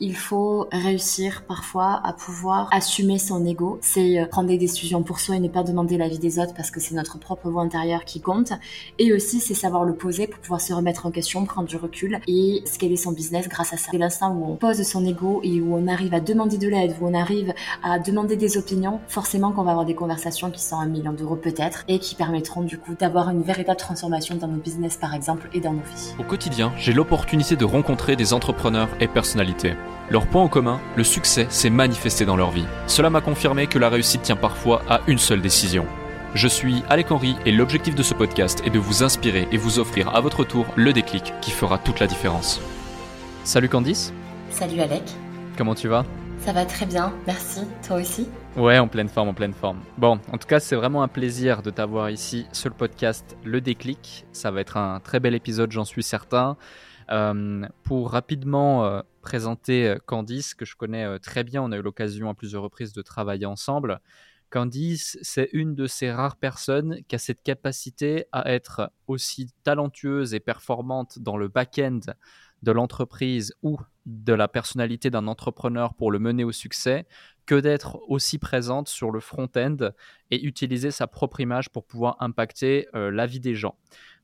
Il faut réussir parfois à pouvoir assumer son ego. C'est euh, prendre des décisions pour soi et ne pas demander l'avis des autres parce que c'est notre propre voix intérieure qui compte. Et aussi, c'est savoir le poser pour pouvoir se remettre en question, prendre du recul et scaler son business grâce à ça. C'est l'instant où on pose son ego et où on arrive à demander de l'aide, où on arrive à demander des opinions, forcément qu'on va avoir des conversations qui sont un million d'euros peut-être et qui permettront du coup d'avoir une véritable transformation dans nos business par exemple et dans nos vies. Au quotidien, j'ai l'opportunité de rencontrer des entrepreneurs et personnalités. Leur point en commun, le succès s'est manifesté dans leur vie. Cela m'a confirmé que la réussite tient parfois à une seule décision. Je suis Alec Henry et l'objectif de ce podcast est de vous inspirer et vous offrir à votre tour le déclic qui fera toute la différence. Salut Candice. Salut Alec. Comment tu vas? Ça va très bien, merci. Toi aussi? Ouais, en pleine forme, en pleine forme. Bon, en tout cas, c'est vraiment un plaisir de t'avoir ici sur le podcast Le Déclic. Ça va être un très bel épisode, j'en suis certain. Euh, pour rapidement euh, présenter euh, Candice, que je connais très bien, on a eu l'occasion à plusieurs reprises de travailler ensemble. Candice, c'est une de ces rares personnes qui a cette capacité à être aussi talentueuse et performante dans le back-end de l'entreprise ou de la personnalité d'un entrepreneur pour le mener au succès que d'être aussi présente sur le front-end et utiliser sa propre image pour pouvoir impacter la vie des gens.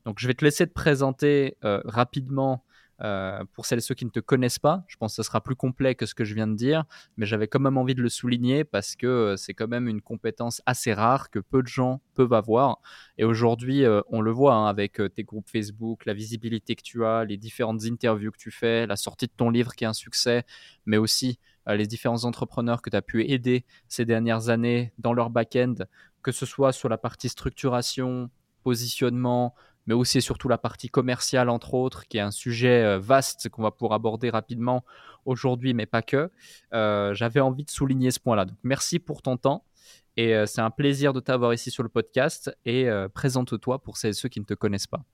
Donc je vais te laisser te présenter rapidement euh, pour celles et ceux qui ne te connaissent pas, je pense que ce sera plus complet que ce que je viens de dire, mais j'avais quand même envie de le souligner parce que euh, c'est quand même une compétence assez rare que peu de gens peuvent avoir. Et aujourd'hui, euh, on le voit hein, avec tes groupes Facebook, la visibilité que tu as, les différentes interviews que tu fais, la sortie de ton livre qui est un succès, mais aussi les différents entrepreneurs que tu as pu aider ces dernières années dans leur back-end, que ce soit sur la partie structuration, positionnement, mais aussi surtout la partie commerciale, entre autres, qui est un sujet euh, vaste qu'on va pouvoir aborder rapidement aujourd'hui, mais pas que. Euh, j'avais envie de souligner ce point-là. Donc, merci pour ton temps. Et euh, c'est un plaisir de t'avoir ici sur le podcast. Et présente-toi pour celles et ceux qui ne te connaissent pas.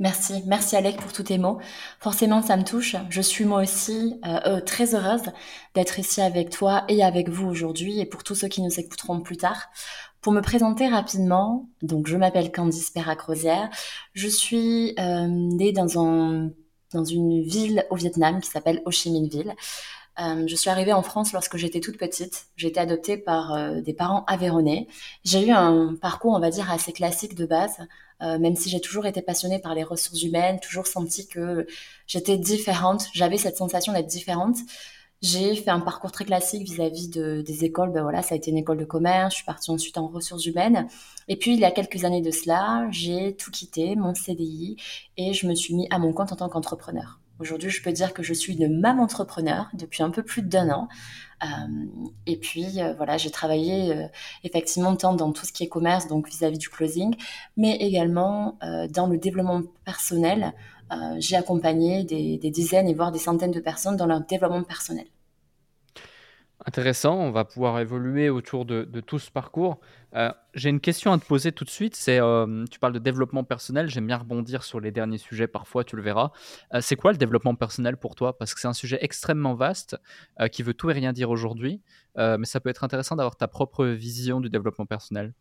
Merci, merci Alec pour tous tes mots. Forcément, ça me touche. Je suis moi aussi très heureuse d'être ici avec toi et avec vous aujourd'hui et pour tous ceux qui nous écouteront plus tard. Pour me présenter rapidement, donc je m'appelle Candice Perrac-Rosière. Je suis euh, née dans, un, dans une ville au Vietnam qui s'appelle Ho Chi Minh Ville. Euh, je suis arrivée en France lorsque j'étais toute petite. J'ai été adoptée par euh, des parents aveyronnais. J'ai eu un parcours, on va dire, assez classique de base, euh, même si j'ai toujours été passionnée par les ressources humaines, toujours senti que j'étais différente. J'avais cette sensation d'être différente. J'ai fait un parcours très classique vis-à-vis de, des écoles. Ben voilà, ça a été une école de commerce. Je suis partie ensuite en ressources humaines. Et puis, il y a quelques années de cela, j'ai tout quitté, mon CDI, et je me suis mis à mon compte en tant qu'entrepreneur. Aujourd'hui, je peux dire que je suis une maman entrepreneur depuis un peu plus d'un an. Euh, et puis, euh, voilà, j'ai travaillé euh, effectivement tant dans tout ce qui est commerce, donc vis-à-vis du closing, mais également dans le développement personnel, j'ai accompagné des, dizaines et voire des centaines de personnes dans leur développement personnel. Intéressant, on va pouvoir évoluer autour de, tout ce parcours. Euh, j'ai une question à te poser tout de suite. C'est, euh, tu parles de développement personnel. J'aime bien rebondir sur les derniers sujets. Parfois, tu le verras. c'est quoi le développement personnel pour toi? Parce que c'est un sujet extrêmement vaste qui veut tout et rien dire aujourd'hui. mais ça peut être intéressant d'avoir ta propre vision du développement personnel.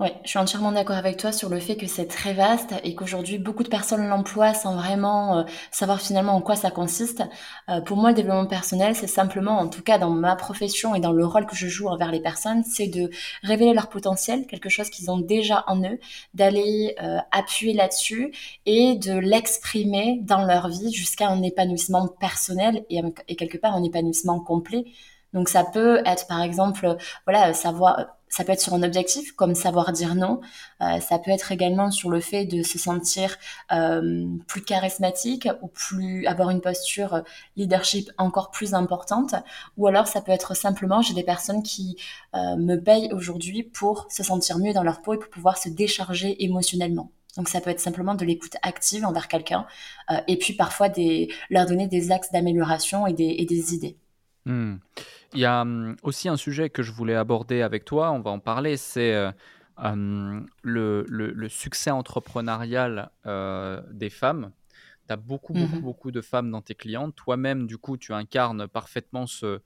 Oui, je suis entièrement d'accord avec toi sur le fait que c'est très vaste et qu'aujourd'hui beaucoup de personnes l'emploient sans vraiment euh, savoir finalement en quoi ça consiste. Euh, pour moi, le développement personnel, c'est simplement, en tout cas dans ma profession et dans le rôle que je joue envers les personnes, c'est de révéler leur potentiel, quelque chose qu'ils ont déjà en eux, d'aller euh, appuyer là-dessus et de l'exprimer dans leur vie jusqu'à un épanouissement personnel et, et quelque part un épanouissement complet. Donc ça peut être par exemple, voilà, savoir ça peut être sur un objectif comme savoir dire non. Euh, ça peut être également sur le fait de se sentir euh, plus charismatique ou plus avoir une posture leadership encore plus importante. Ou alors ça peut être simplement j'ai des personnes qui euh, me payent aujourd'hui pour se sentir mieux dans leur peau et pour pouvoir se décharger émotionnellement. Donc ça peut être simplement de l'écoute active envers quelqu'un et puis parfois des, leur donner des axes d'amélioration et des, et des idées. Hmm. Il y a hum, aussi un sujet que je voulais aborder avec toi, on va en parler, c'est euh, le, succès entrepreneurial euh, des femmes. Tu as beaucoup, beaucoup, mmh beaucoup de femmes dans tes clientes. Toi-même, du coup, tu incarnes parfaitement ce,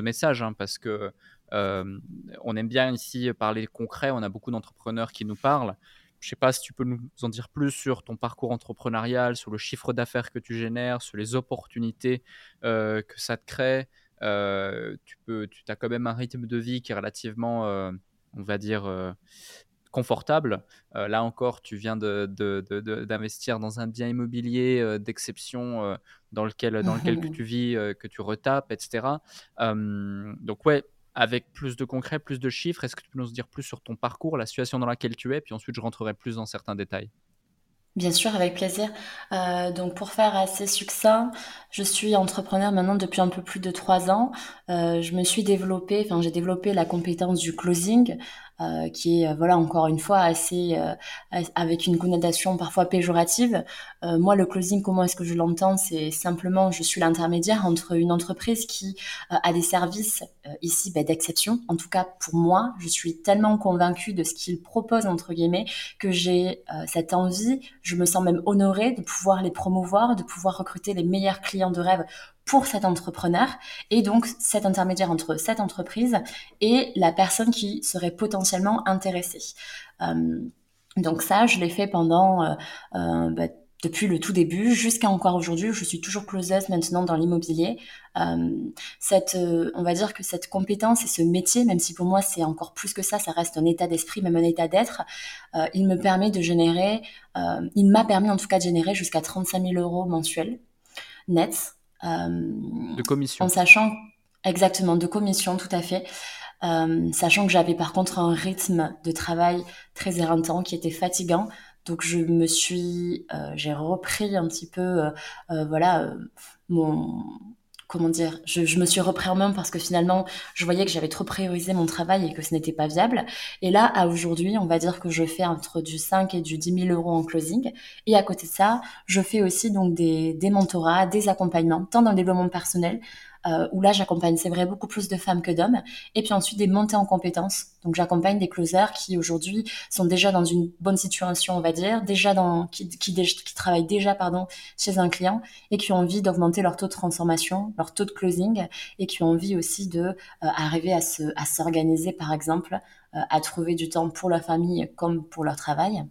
message hein, parce que euh, on aime bien ici parler concret. On a beaucoup d'entrepreneurs qui nous parlent. je sais pas si tu peux nous en dire plus sur ton parcours entrepreneurial, sur le chiffre d'affaires que tu génères, sur les opportunités que ça te crée. Tu peux, tu as quand même un rythme de vie qui est relativement, on va dire, confortable. Euh, là encore, tu viens d'investir dans un bien immobilier euh, d'exception euh, dans lequel, dans lequel que tu vis, que tu retapes, etc. donc ouais, avec plus de concret, plus de chiffres, est-ce que tu peux nous dire plus sur ton parcours, la situation dans laquelle tu es, puis ensuite je rentrerai plus dans certains détails. Bien sûr, avec plaisir. donc pour faire assez succinct, je suis entrepreneur maintenant depuis un peu plus de trois ans. je me suis développée, enfin j'ai développé la compétence du closing euh, qui est euh, voilà encore une fois assez euh, avec une connotation parfois péjorative. moi, le closing, comment est-ce que je l'entends? C'est simplement, je suis l'intermédiaire entre une entreprise qui a des services ici ben, d'exception. En tout cas, pour moi, je suis tellement convaincue de ce qu'il propose entre guillemets que j'ai cette envie. Je me sens même honorée de pouvoir les promouvoir, de pouvoir recruter les meilleurs clients de rêve pour cet entrepreneur et donc cet intermédiaire entre cette entreprise et la personne qui serait potentiellement intéressée. Euh, donc ça, je l'ai fait pendant euh, euh, bah, depuis le tout début jusqu'à encore aujourd'hui. Je suis toujours closeuse maintenant dans l'immobilier. cette, on va dire que cette compétence et ce métier, même si pour moi c'est encore plus que ça, ça reste un état d'esprit, même un état d'être, il me permet de générer, il m'a permis en tout cas de générer jusqu'à 35 000 euros mensuels nets de commission. En sachant exactement de commission, tout à fait. Euh, sachant que j'avais par contre un rythme de travail très éreintant qui était fatigant. Donc je me suis, euh, j'ai repris un petit peu, euh, voilà, mon, comment dire, je, me suis repris en main parce que finalement, je voyais que j'avais trop priorisé mon travail et que ce n'était pas viable. Et là, à aujourd'hui, on va dire que je fais entre du 5 et du 10 000 euros en closing. Et à côté de ça, je fais aussi donc des, des mentorats, des accompagnements, tant dans le développement personnel euh, où là j'accompagne, c'est vrai, beaucoup plus de femmes que d'hommes. Et puis ensuite des montées en compétences. Donc j'accompagne des closers qui aujourd'hui sont déjà dans une bonne situation, on va dire, déjà dans, qui, qui, qui travaillent déjà pardon, chez un client et qui ont envie d'augmenter leur taux de transformation, leur taux de closing et qui ont envie aussi de euh, arriver à, se, à s'organiser, par exemple, euh, à trouver du temps pour leur famille comme pour leur travail.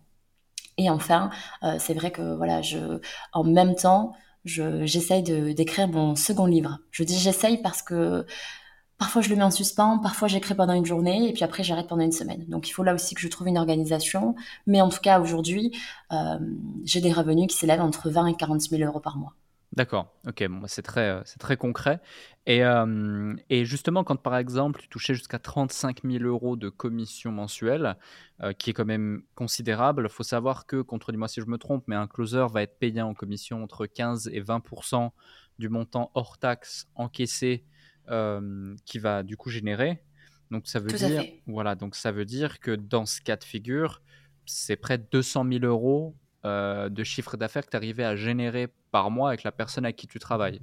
Et enfin, euh, c'est vrai que voilà, je, en même temps, j'essaye de d'écrire mon second livre. Je dis j'essaye parce que parfois je le mets en suspens, parfois j'écris pendant une journée et puis après j'arrête pendant une semaine. Donc il faut là aussi que je trouve une organisation. Mais en tout cas aujourd'hui, euh, j'ai des revenus qui s'élèvent entre 20 et 40 000 euros par mois. D'accord, ok, bon, bah, c'est très, euh, c'est très concret. Et, euh, et, justement, quand par exemple tu touchais jusqu'à 35 000 euros de commission mensuelle, euh, qui est quand même considérable, il faut savoir que, contredis-moi si je me trompe, mais un closer va être payé en commission entre 15 et 20 du montant hors taxe encaissé qui va du coup générer. Donc ça veut dire, voilà, donc ça veut dire que dans ce cas de figure, c'est près de 200 000 euros euh, de chiffre d'affaires que tu arrivais à générer par mois avec la personne à qui tu travailles.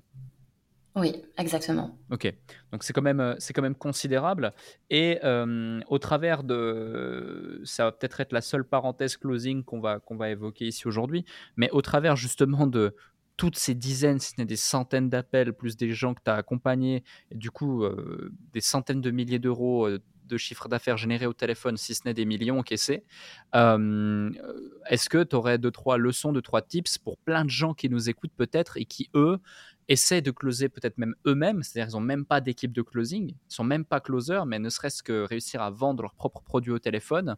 Oui, exactement. Ok, donc c'est quand même euh, c'est quand même considérable. Et euh, au travers de, ça va peut-être être la seule parenthèse closing qu'on va qu'on va évoquer ici aujourd'hui, mais au travers justement de toutes ces dizaines, si ce n'est des centaines d'appels, plus des gens que tu as accompagnés, et du coup des centaines de milliers d'euros de chiffre d'affaires généré au téléphone, si ce n'est des millions encaissés. Euh, est-ce que tu aurais deux, trois leçons, deux, trois tips pour plein de gens qui nous écoutent peut-être et qui, eux, essaient de closer peut-être même eux-mêmes, c'est-à-dire ils n'ont même pas d'équipe de closing, ils sont même pas closers, mais ne serait-ce que réussir à vendre leurs propres produits au téléphone.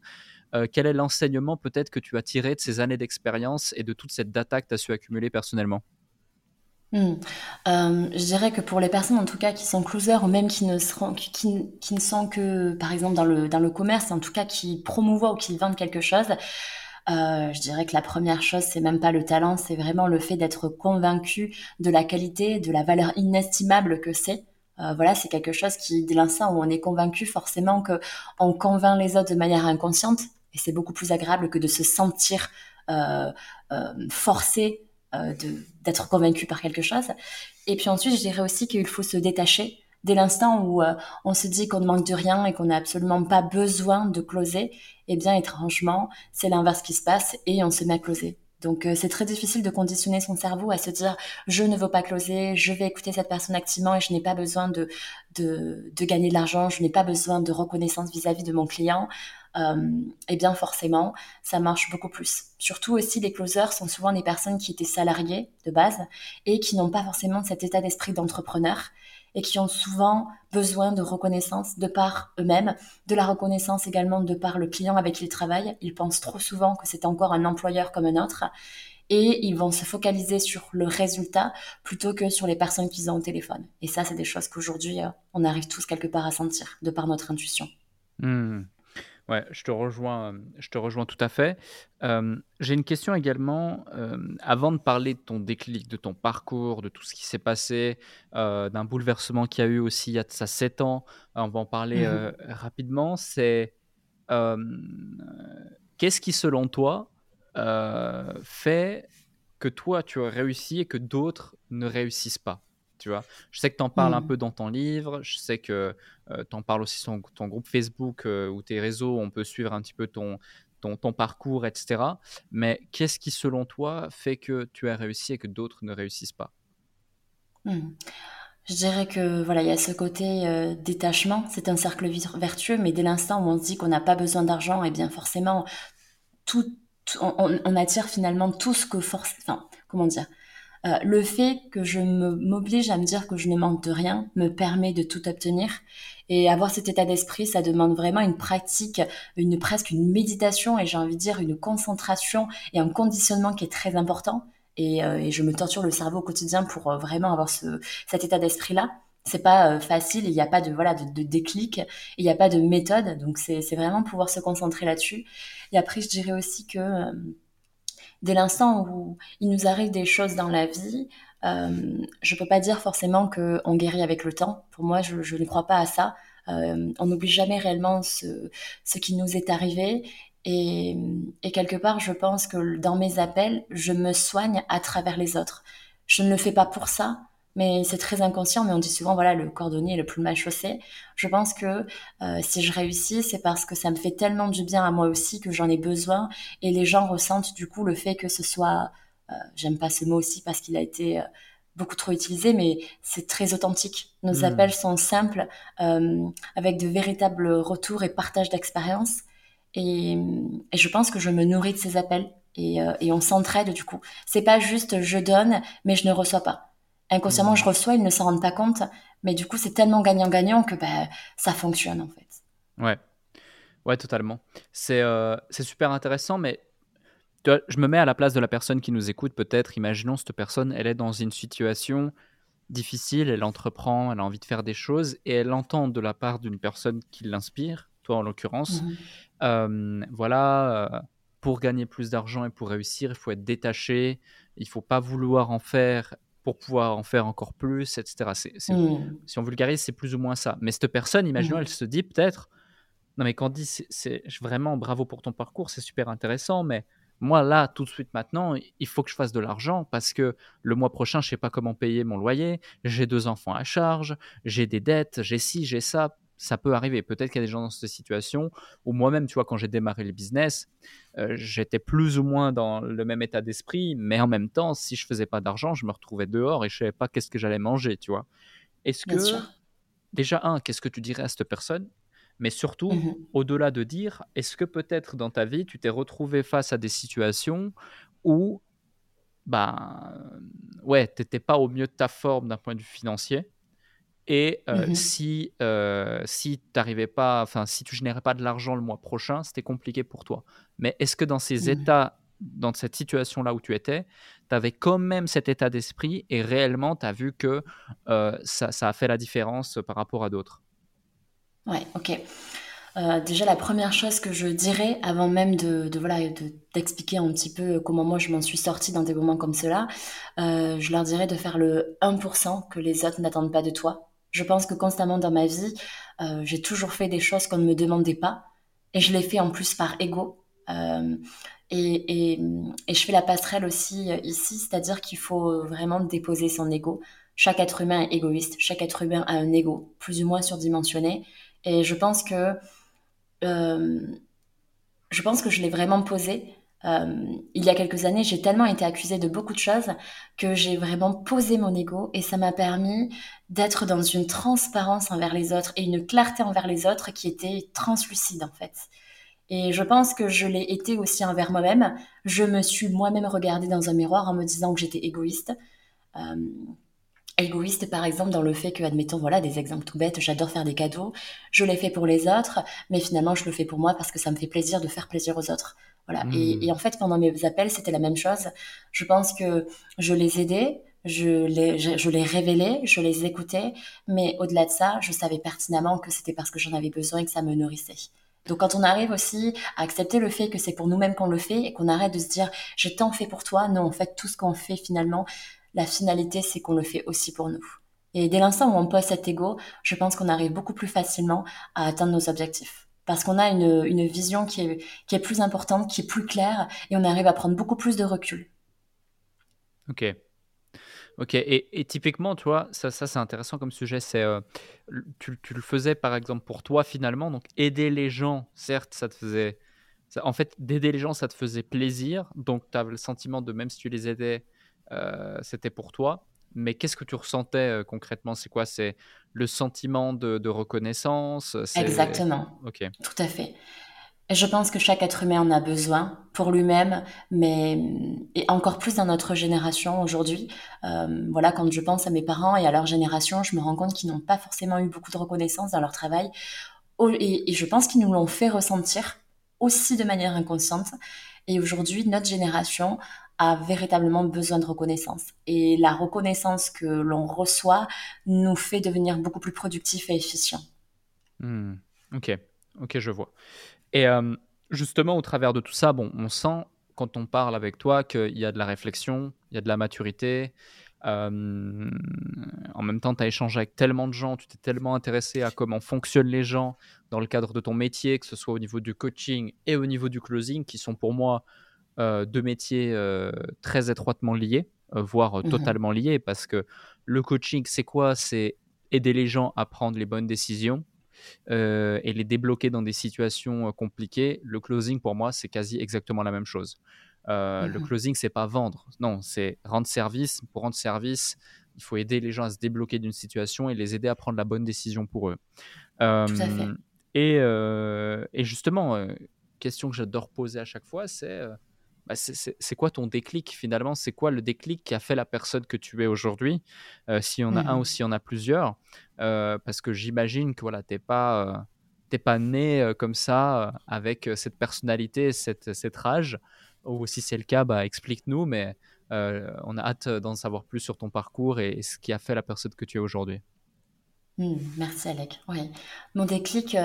Euh, quel est l'enseignement peut-être que tu as tiré de ces années d'expérience et de toute cette data que tu as su accumuler personnellement? Hmm. Euh, je dirais que pour les personnes en tout cas qui sont closers ou même qui ne, seront, sont que par exemple dans le, commerce, en tout cas qui promouvoient ou qui vendent quelque chose, euh, je dirais que la première chose, c'est même pas le talent, c'est vraiment le fait d'être convaincu de la qualité, de la valeur inestimable que c'est. Euh, voilà, c'est quelque chose qui, dès l'instant où on est convaincu, forcément que on convainc les autres de manière inconsciente, et c'est beaucoup plus agréable que de se sentir forcé d'être convaincu par quelque chose. Et puis ensuite, je dirais aussi qu'il faut se détacher dès l'instant où euh, on se dit qu'on ne manque de rien et qu'on n'a absolument pas besoin de closer, eh bien étrangement, c'est l'inverse qui se passe et on se met à closer. Donc euh, c'est très difficile de conditionner son cerveau à se dire je ne veux pas closer, je vais écouter cette personne activement et je n'ai pas besoin de, de gagner de l'argent, je n'ai pas besoin de reconnaissance vis-à-vis de mon client. Eh bien forcément, ça marche beaucoup plus. Surtout aussi, les closers sont souvent des personnes qui étaient salariées de base et qui n'ont pas forcément cet état d'esprit d'entrepreneur et qui ont souvent besoin de reconnaissance de par eux-mêmes, de la reconnaissance également de par le client avec qui ils travaillent. Ils pensent trop souvent que c'est encore un employeur comme un autre et ils vont se focaliser sur le résultat plutôt que sur les personnes qu'ils ont au téléphone. Et ça, c'est des choses qu'aujourd'hui, euh, on arrive tous quelque part à sentir de par notre intuition. Hmm. Ouais, je te rejoins, je te rejoins tout à fait. Euh, j'ai une question également, euh, avant de parler de ton déclic, de ton parcours, de tout ce qui s'est passé, d'un bouleversement qu'il y a eu aussi il y a de ça 7 ans, on va en parler mmh rapidement, c'est qu'est-ce qui selon toi euh, fait que toi, tu as réussi et que d'autres ne réussissent pas? Tu vois je sais que tu en parles un mmh. peu dans ton livre, je sais que euh, tu en parles aussi sur ton, groupe Facebook euh, ou tes réseaux, on peut suivre un petit peu ton, ton, ton parcours, etc. Mais qu'est-ce qui, selon toi, fait que tu as réussi et que d'autres ne réussissent pas? Mmh. Je dirais que voilà, il y a ce côté détachement, c'est un cercle vertueux, mais dès l'instant où on se dit qu'on n'a pas besoin d'argent, et eh bien forcément, tout, on, attire finalement tout ce que force, enfin, comment dire, euh, le fait que je m'oblige à me dire que je ne manque de rien me permet de tout obtenir. Et avoir cet état d'esprit, ça demande vraiment une pratique, une presque une méditation et j'ai envie de dire une concentration et un conditionnement qui est très important. Et, euh, je me torture le cerveau au quotidien pour euh, vraiment avoir cet état d'esprit-là c'est pas facile, il n'y a pas de voilà de, déclic, il n'y a pas de méthode, donc c'est vraiment pouvoir se concentrer là-dessus. Et après, je dirais aussi que dès l'instant où il nous arrive des choses dans la vie, euh, je peux pas dire forcément qu'on guérit avec le temps. Pour moi, je, ne crois pas à ça. Euh, on n'oublie jamais réellement ce, qui nous est arrivé. Et quelque part, je pense que dans mes appels, je me soigne à travers les autres. Je ne le fais pas pour ça, mais c'est très inconscient, mais on dit souvent, voilà, le cordonnier est le plus mal chaussé. Je pense que euh, si je réussis, c'est parce que ça me fait tellement du bien à moi aussi que j'en ai besoin, et les gens ressentent du coup le fait que ce soit, euh, j'aime pas ce mot aussi parce qu'il a été euh, beaucoup trop utilisé, mais c'est très authentique. Nos hmm. appels sont simples, avec de véritables retours et partage d'expériences, et, et, je pense que je me nourris de ces appels, et, et on s'entraide du coup. C'est pas juste je donne, mais je ne reçois pas Inconsciemment, je reçois, ils ne s'en rendent pas compte. Mais du coup, c'est tellement gagnant-gagnant que bah, ça fonctionne en fait. Ouais, ouais, totalement. C'est euh, super intéressant, mais je me mets à la place de la personne qui nous écoute. Peut-être, imaginons cette personne, elle est dans une situation difficile, elle entreprend, elle a envie de faire des choses et elle entend de la part d'une personne qui l'inspire, toi en l'occurrence, mmh euh, voilà, euh, pour gagner plus d'argent et pour réussir, il faut être détaché, il faut pas vouloir en faire pour pouvoir en faire encore plus, etc. Mmh. Si on vulgarise, c'est plus ou moins ça. Mais cette personne, imaginons, mmh. elle se dit peut-être, non mais Candy, c'est vraiment bravo pour ton parcours, c'est super intéressant, mais moi là, tout de suite maintenant, il faut que je fasse de l'argent parce que le mois prochain, je sais pas comment payer mon loyer, j'ai deux enfants à charge, j'ai des dettes, j'ai ci, j'ai ça ça peut arriver. Peut-être qu'il y a des gens dans cette situation où moi-même, tu vois, quand j'ai démarré le business, euh, j'étais plus ou moins dans le même état d'esprit, mais en même temps, si je faisais pas d'argent, je me retrouvais dehors et je savais pas qu'est-ce que j'allais manger, tu vois. Est-ce que, déjà, un, qu'est-ce que tu dirais à cette personne? Mais surtout, mmh au-delà de dire, est-ce que peut-être dans ta vie, tu t'es retrouvé face à des situations où, bah, ouais, tu n'étais pas au mieux de ta forme d'un point de vue financier, et euh, mmh si, euh, si tu pas, enfin, si tu générais pas de l'argent le mois prochain, c'était compliqué pour toi. Mais est-ce que dans ces mmh. états, dans cette situation-là où tu étais, tu avais quand même cet état d'esprit et réellement tu as vu que euh, ça, ça, a fait la différence par rapport à d'autres? Ouais, ok. déjà, la première chose que je dirais, avant même de, de voilà, d'expliquer un petit peu comment moi je m'en suis sortie dans des moments comme cela, je leur dirais de faire le 1% que les autres n'attendent pas de toi. Je pense que constamment dans ma vie, euh, j'ai toujours fait des choses qu'on ne me demandait pas. Et je l'ai fait en plus par ego. Euh, et, et, et, je fais la passerelle aussi euh, ici, c'est-à-dire qu'il faut vraiment déposer son ego. Chaque être humain est égoïste, chaque être humain a un ego plus ou moins surdimensionné. Et je pense que je pense que je l'ai vraiment posé il y a quelques années, j'ai tellement été accusée de beaucoup de choses que j'ai vraiment posé mon ego et ça m'a permis d'être dans une transparence envers les autres et une clarté envers les autres qui était translucide en fait. Et je pense que je l'ai été aussi envers moi-même. Je me suis moi-même regardée dans un miroir en me disant que j'étais égoïste. Euh, égoïste par exemple dans le fait que, admettons, voilà, des exemples tout bêtes, j'adore faire des cadeaux, je les fais pour les autres, mais finalement je le fais pour moi parce que ça me fait plaisir de faire plaisir aux autres. Voilà. Et, mmh. en fait, pendant mes appels, c'était la même chose. Je pense que je les aidais, je les, je, les révélais, je les écoutais, mais au-delà de ça, je savais pertinemment que c'était parce que j'en avais besoin et que ça me nourrissait. Donc quand on arrive aussi à accepter le fait que c'est pour nous-mêmes qu'on le fait et qu'on arrête de se dire j'ai tant fait pour toi, non, en fait tout ce qu'on fait finalement, la finalité, c'est qu'on le fait aussi pour nous. Et dès l'instant où on pose cet ego, je pense qu'on arrive beaucoup plus facilement à atteindre nos objectifs. Parce qu'on a une, une vision qui est, qui est plus importante, qui est plus claire, et on arrive à prendre beaucoup plus de recul. Ok. Ok, et, typiquement, tu vois, ça, ça c'est intéressant comme sujet. C'est, euh, tu, tu, le faisais par exemple pour toi finalement, donc aider les gens, certes, ça te faisait. en fait, d'aider les gens, ça te faisait plaisir, donc tu avais le sentiment de même si tu les aidais, euh, c'était pour toi. Mais qu'est-ce que tu ressentais euh, concrètement? C'est quoi? C'est le sentiment de, reconnaissance? Exactement. Ok. Tout à fait. Je pense que chaque être humain en a besoin pour lui-même, mais et encore plus dans notre génération aujourd'hui. Euh, voilà, quand je pense à mes parents et à leur génération, je me rends compte qu'ils n'ont pas forcément eu beaucoup de reconnaissance dans leur travail, et je pense qu'ils nous l'ont fait ressentir aussi de manière inconsciente. Et aujourd'hui, notre génération a véritablement besoin de reconnaissance. Et la reconnaissance que l'on reçoit nous fait devenir beaucoup plus productifs et efficients. Hmm. Ok, ok, je vois. Et euh, justement, au travers de tout ça, bon, on sent quand on parle avec toi qu'il y a de la réflexion, il y a de la maturité. Euh, en même temps, tu as échangé avec tellement de gens, tu t'es tellement intéressé à comment fonctionnent les gens dans le cadre de ton métier, que ce soit au niveau du coaching et au niveau du closing, qui sont pour moi deux métiers euh, très étroitement liés, euh, voire mmh totalement liés, parce que le coaching, c'est quoi? C'est aider les gens à prendre les bonnes décisions et les débloquer dans des situations compliquées. Le closing, pour moi, c'est quasi exactement la même chose. Le mmh closing, c'est pas vendre, non, c'est rendre service. Pour rendre service, il faut aider les gens à se débloquer d'une situation et les aider à prendre la bonne décision pour eux. Tout à fait. Et, et, justement, question que j'adore poser à chaque fois, c'est bah, c'est quoi ton déclic finalement? C'est quoi le déclic qui a fait la personne que tu es aujourd'hui euh, Si on a un ou mmh. si on a plusieurs? Euh, Parce que j'imagine que voilà, tu n'es pas, euh, pas né comme ça avec cette personnalité, cette, cette rage. Ou si c'est le cas, bah, explique-nous, mais on a hâte d'en savoir plus sur ton parcours et, ce qui a fait la personne que tu es aujourd'hui. Mmh, merci Alec. Oui. Mon déclic,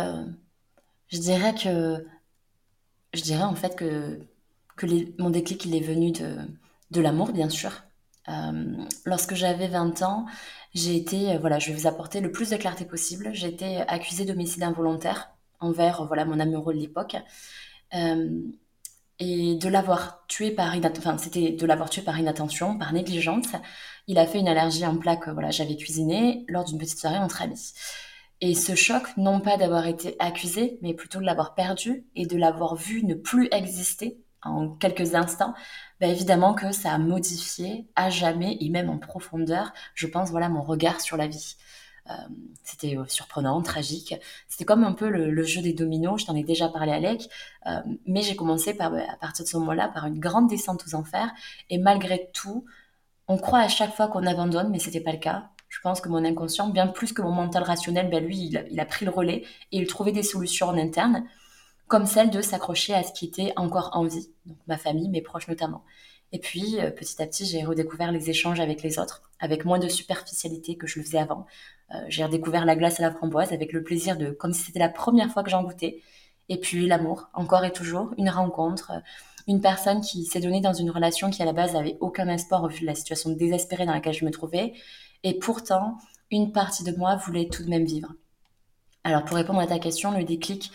je dirais que je dirais en fait que que mon déclic, il est venu de, de l'amour, bien sûr. Euh, lorsque j'avais 20 ans, j'ai été, euh, voilà, je vais vous apporter le plus de clarté possible. J'ai été accusée d'homicide involontaire envers, voilà, mon amoureux de l'époque. Euh, et de l'avoir tué par enfin, c'était de l'avoir tué par inattention, par négligence. Il a fait une allergie en plaque, voilà, j'avais cuisiné lors d'une petite soirée entre amis. Et ce choc, non pas d'avoir été accusé, mais plutôt de l'avoir perdu et de l'avoir vu ne plus exister en quelques instants, bah évidemment que ça a modifié à jamais et même en profondeur, je pense, voilà, mon regard sur la vie. Euh, c'était euh, surprenant, tragique. C'était comme un peu le, jeu des dominos, je t'en ai déjà parlé Alec, euh, mais j'ai commencé par, à partir de ce moment-là par une grande descente aux enfers, et malgré tout, on croit à chaque fois qu'on abandonne, mais c'était pas le cas. Je pense que mon inconscient, bien plus que mon mental rationnel, ben lui, il il a pris le relais et il trouvait des solutions en interne comme celle de s'accrocher à ce qui était encore en vie, donc ma famille, mes proches notamment. Et puis, euh, petit à petit, j'ai redécouvert les échanges avec les autres, avec moins de superficialité que je le faisais avant. Euh, j'ai redécouvert la glace à la framboise avec le plaisir de, comme si c'était la première fois que j'en goûtais. Et puis, l'amour, encore et toujours, une rencontre, euh, une personne qui s'est donnée dans une relation qui, à la base, n'avait aucun espoir au vu de la situation désespérée dans laquelle je me trouvais. Et pourtant, une partie de moi voulait tout de même vivre. Alors, pour répondre à ta question, le déclic,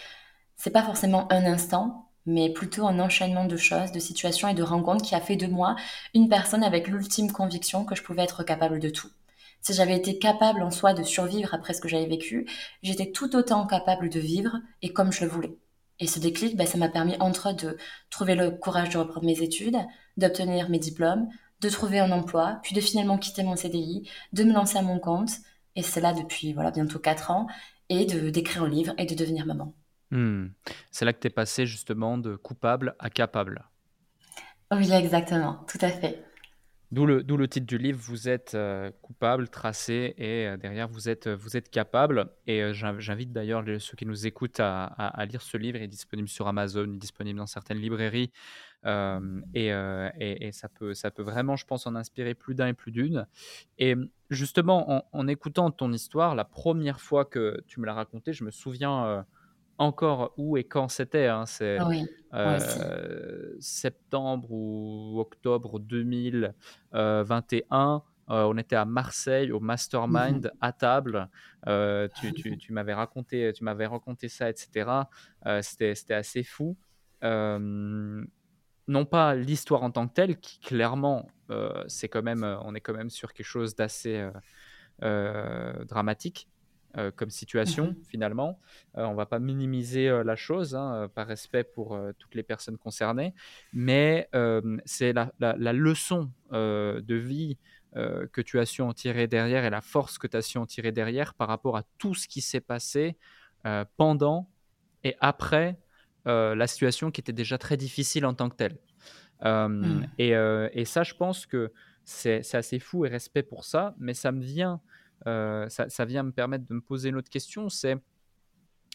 c'est pas forcément un instant, mais plutôt un enchaînement de choses, de situations et de rencontres qui a fait de moi une personne avec l'ultime conviction que je pouvais être capable de tout. Si j'avais été capable en soi de survivre après ce que j'avais vécu, j'étais tout autant capable de vivre et comme je le voulais. Et ce déclic, ben, ça m'a permis entre de trouver le courage de reprendre mes études, d'obtenir mes diplômes, de trouver un emploi, puis de finalement quitter mon CDI, de me lancer à mon compte, et c'est là depuis voilà bientôt 4 ans, et de d'écrire un livre et de devenir maman. Mmh. C'est là que tu es passé justement de coupable à capable. Oui, exactement, tout à fait. D'où le, le titre du livre, vous êtes euh, coupable, tracé, et euh, derrière, vous êtes, vous êtes capable. Et euh, j'invite d'ailleurs ceux qui nous écoutent à, à- lire ce livre. Il est disponible sur Amazon, il est disponible dans certaines librairies. et, et, et ça, peut, ça peut vraiment, je pense, en inspirer plus d'un et plus d'une. Et justement, en, en écoutant ton histoire, la première fois que tu me l'as raconté, je me souviens encore où et quand c'était. Hein, c'est euh, septembre ou octobre 2021. Euh, on était à Marseille au Mastermind mmh à table. Euh, tu, tu, tu m'avais raconté, tu m'avais raconté ça, etc. c'était, c'était assez fou. non pas l'histoire en tant que telle, qui clairement, c'est quand même, on est quand même sur quelque chose d'assez dramatique. Euh, comme situation mmh finalement. Euh, on va pas minimiser euh, la chose hein, par respect pour toutes les personnes concernées, mais c'est la, la, leçon de vie que tu as su en tirer derrière et la force que tu as su en tirer derrière par rapport à tout ce qui s'est passé pendant et après la situation qui était déjà très difficile en tant que telle. Mmh. Et, et, ça, je pense que c'est assez fou et respect pour ça, mais ça me vient euh, ça, vient me permettre de me poser une autre question, c'est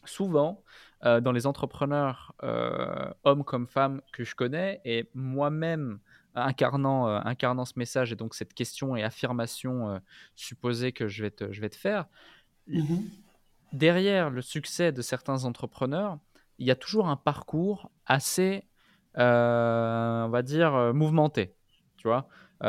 souvent euh, dans les entrepreneurs, euh, hommes comme femmes que je connais, et moi-même incarnant, incarnant ce message et donc cette question et affirmation supposée que je vais te, je vais te faire, mmh derrière le succès de certains entrepreneurs, il y a toujours un parcours assez, on va dire, mouvementé. Tu vois,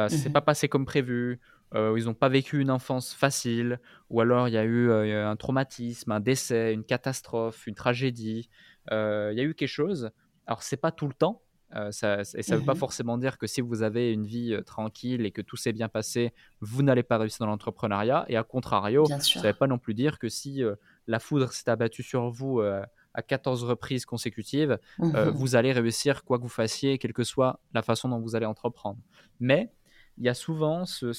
c'est mmh pas passé comme prévu euh, ils n'ont pas vécu une enfance facile, ou alors il y a eu euh, un traumatisme, un décès, une catastrophe, une tragédie. Euh, il y a eu quelque chose. Alors c'est pas tout le temps, ça, et ça ne veut pas mmh forcément dire que si vous avez une vie tranquille et que tout s'est bien passé, vous n'allez pas réussir dans l'entrepreneuriat. Et à contrario, ça ne veut pas non plus dire que si la foudre s'est abattue sur vous à 14 reprises consécutives, mmh vous allez réussir quoi que vous fassiez, quelle que soit la façon dont vous allez entreprendre. Mais il y a souvent ce,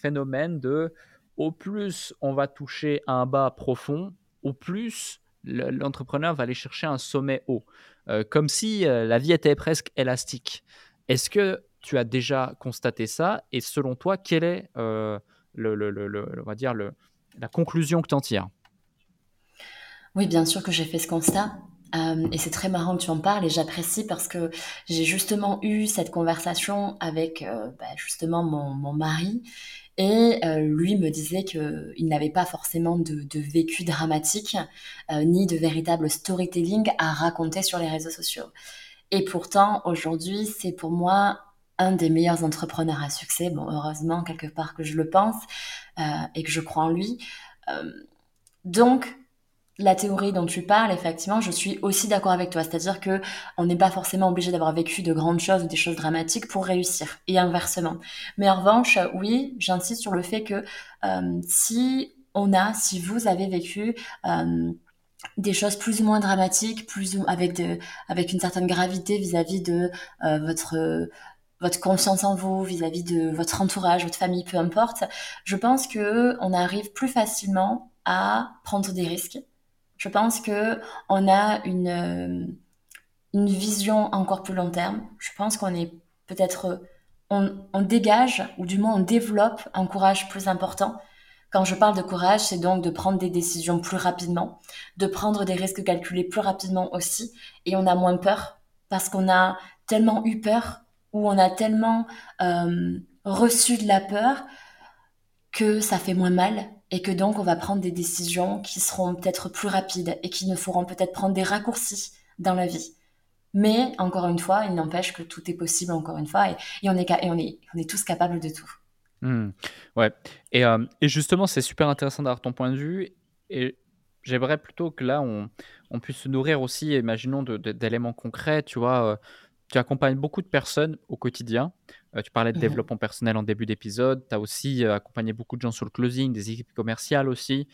phénomène de au plus on va toucher un bas profond, au plus l'entrepreneur va aller chercher un sommet haut, euh, comme si euh, la vie était presque élastique. Est-ce que tu as déjà constaté ça? Et selon toi, quelle est euh, on va dire la conclusion que tu en tires? Oui, bien sûr que j'ai fait ce constat. Euh, et c'est très marrant que tu en parles et j'apprécie parce que j'ai justement eu cette conversation avec euh, bah, justement mon, mon, mari et euh, lui me disait qu'il n'avait pas forcément de, de vécu dramatique ni de véritable storytelling à raconter sur les réseaux sociaux. Et pourtant, aujourd'hui, c'est pour moi un des meilleurs entrepreneurs à succès. Bon, heureusement, quelque part que je le pense et que je crois en lui. donc, la théorie dont tu parles, effectivement, je suis aussi d'accord avec toi. C'est-à-dire que on n'est pas forcément obligé d'avoir vécu de grandes choses ou des choses dramatiques pour réussir, et inversement. Mais en revanche, oui, j'insiste sur le fait que euh, si on a, si vous avez vécu euh, des choses plus ou moins dramatiques, plus ou, avec avec une certaine gravité vis-à-vis de euh, votre votre confiance en vous, vis-à-vis -vis de votre entourage, votre famille, peu importe, je pense que on arrive plus facilement à prendre des risques je pense que on a une, euh, une vision encore plus long terme. Je pense qu'on est peut-être, on, dégage, ou du moins on développe un courage plus important. Quand je parle de courage, c'est donc de prendre des décisions plus rapidement, de prendre des risques calculés plus rapidement aussi, et on a moins peur parce qu'on a tellement eu peur ou on a tellement euh, reçu de la peur que ça fait moins mal et que donc on va prendre des décisions qui seront peut-être plus rapides et qui nous feront peut-être prendre des raccourcis dans la vie. Mais encore une fois, il n'empêche que tout est possible encore une fois et, on, est, tous capables de tout. Mmh. ouais. Et, euh, et justement, c'est super intéressant d'avoir ton point de vue. Et j'aimerais plutôt que là, on, on, puisse se nourrir aussi, imaginons, d'éléments concrets. Tu vois, euh, tu accompagnes beaucoup de personnes au quotidien. Euh, tu parlais de mmh développement personnel en début d'épisode. Tu as aussi euh, accompagné beaucoup de gens sur le closing, des équipes commerciales aussi.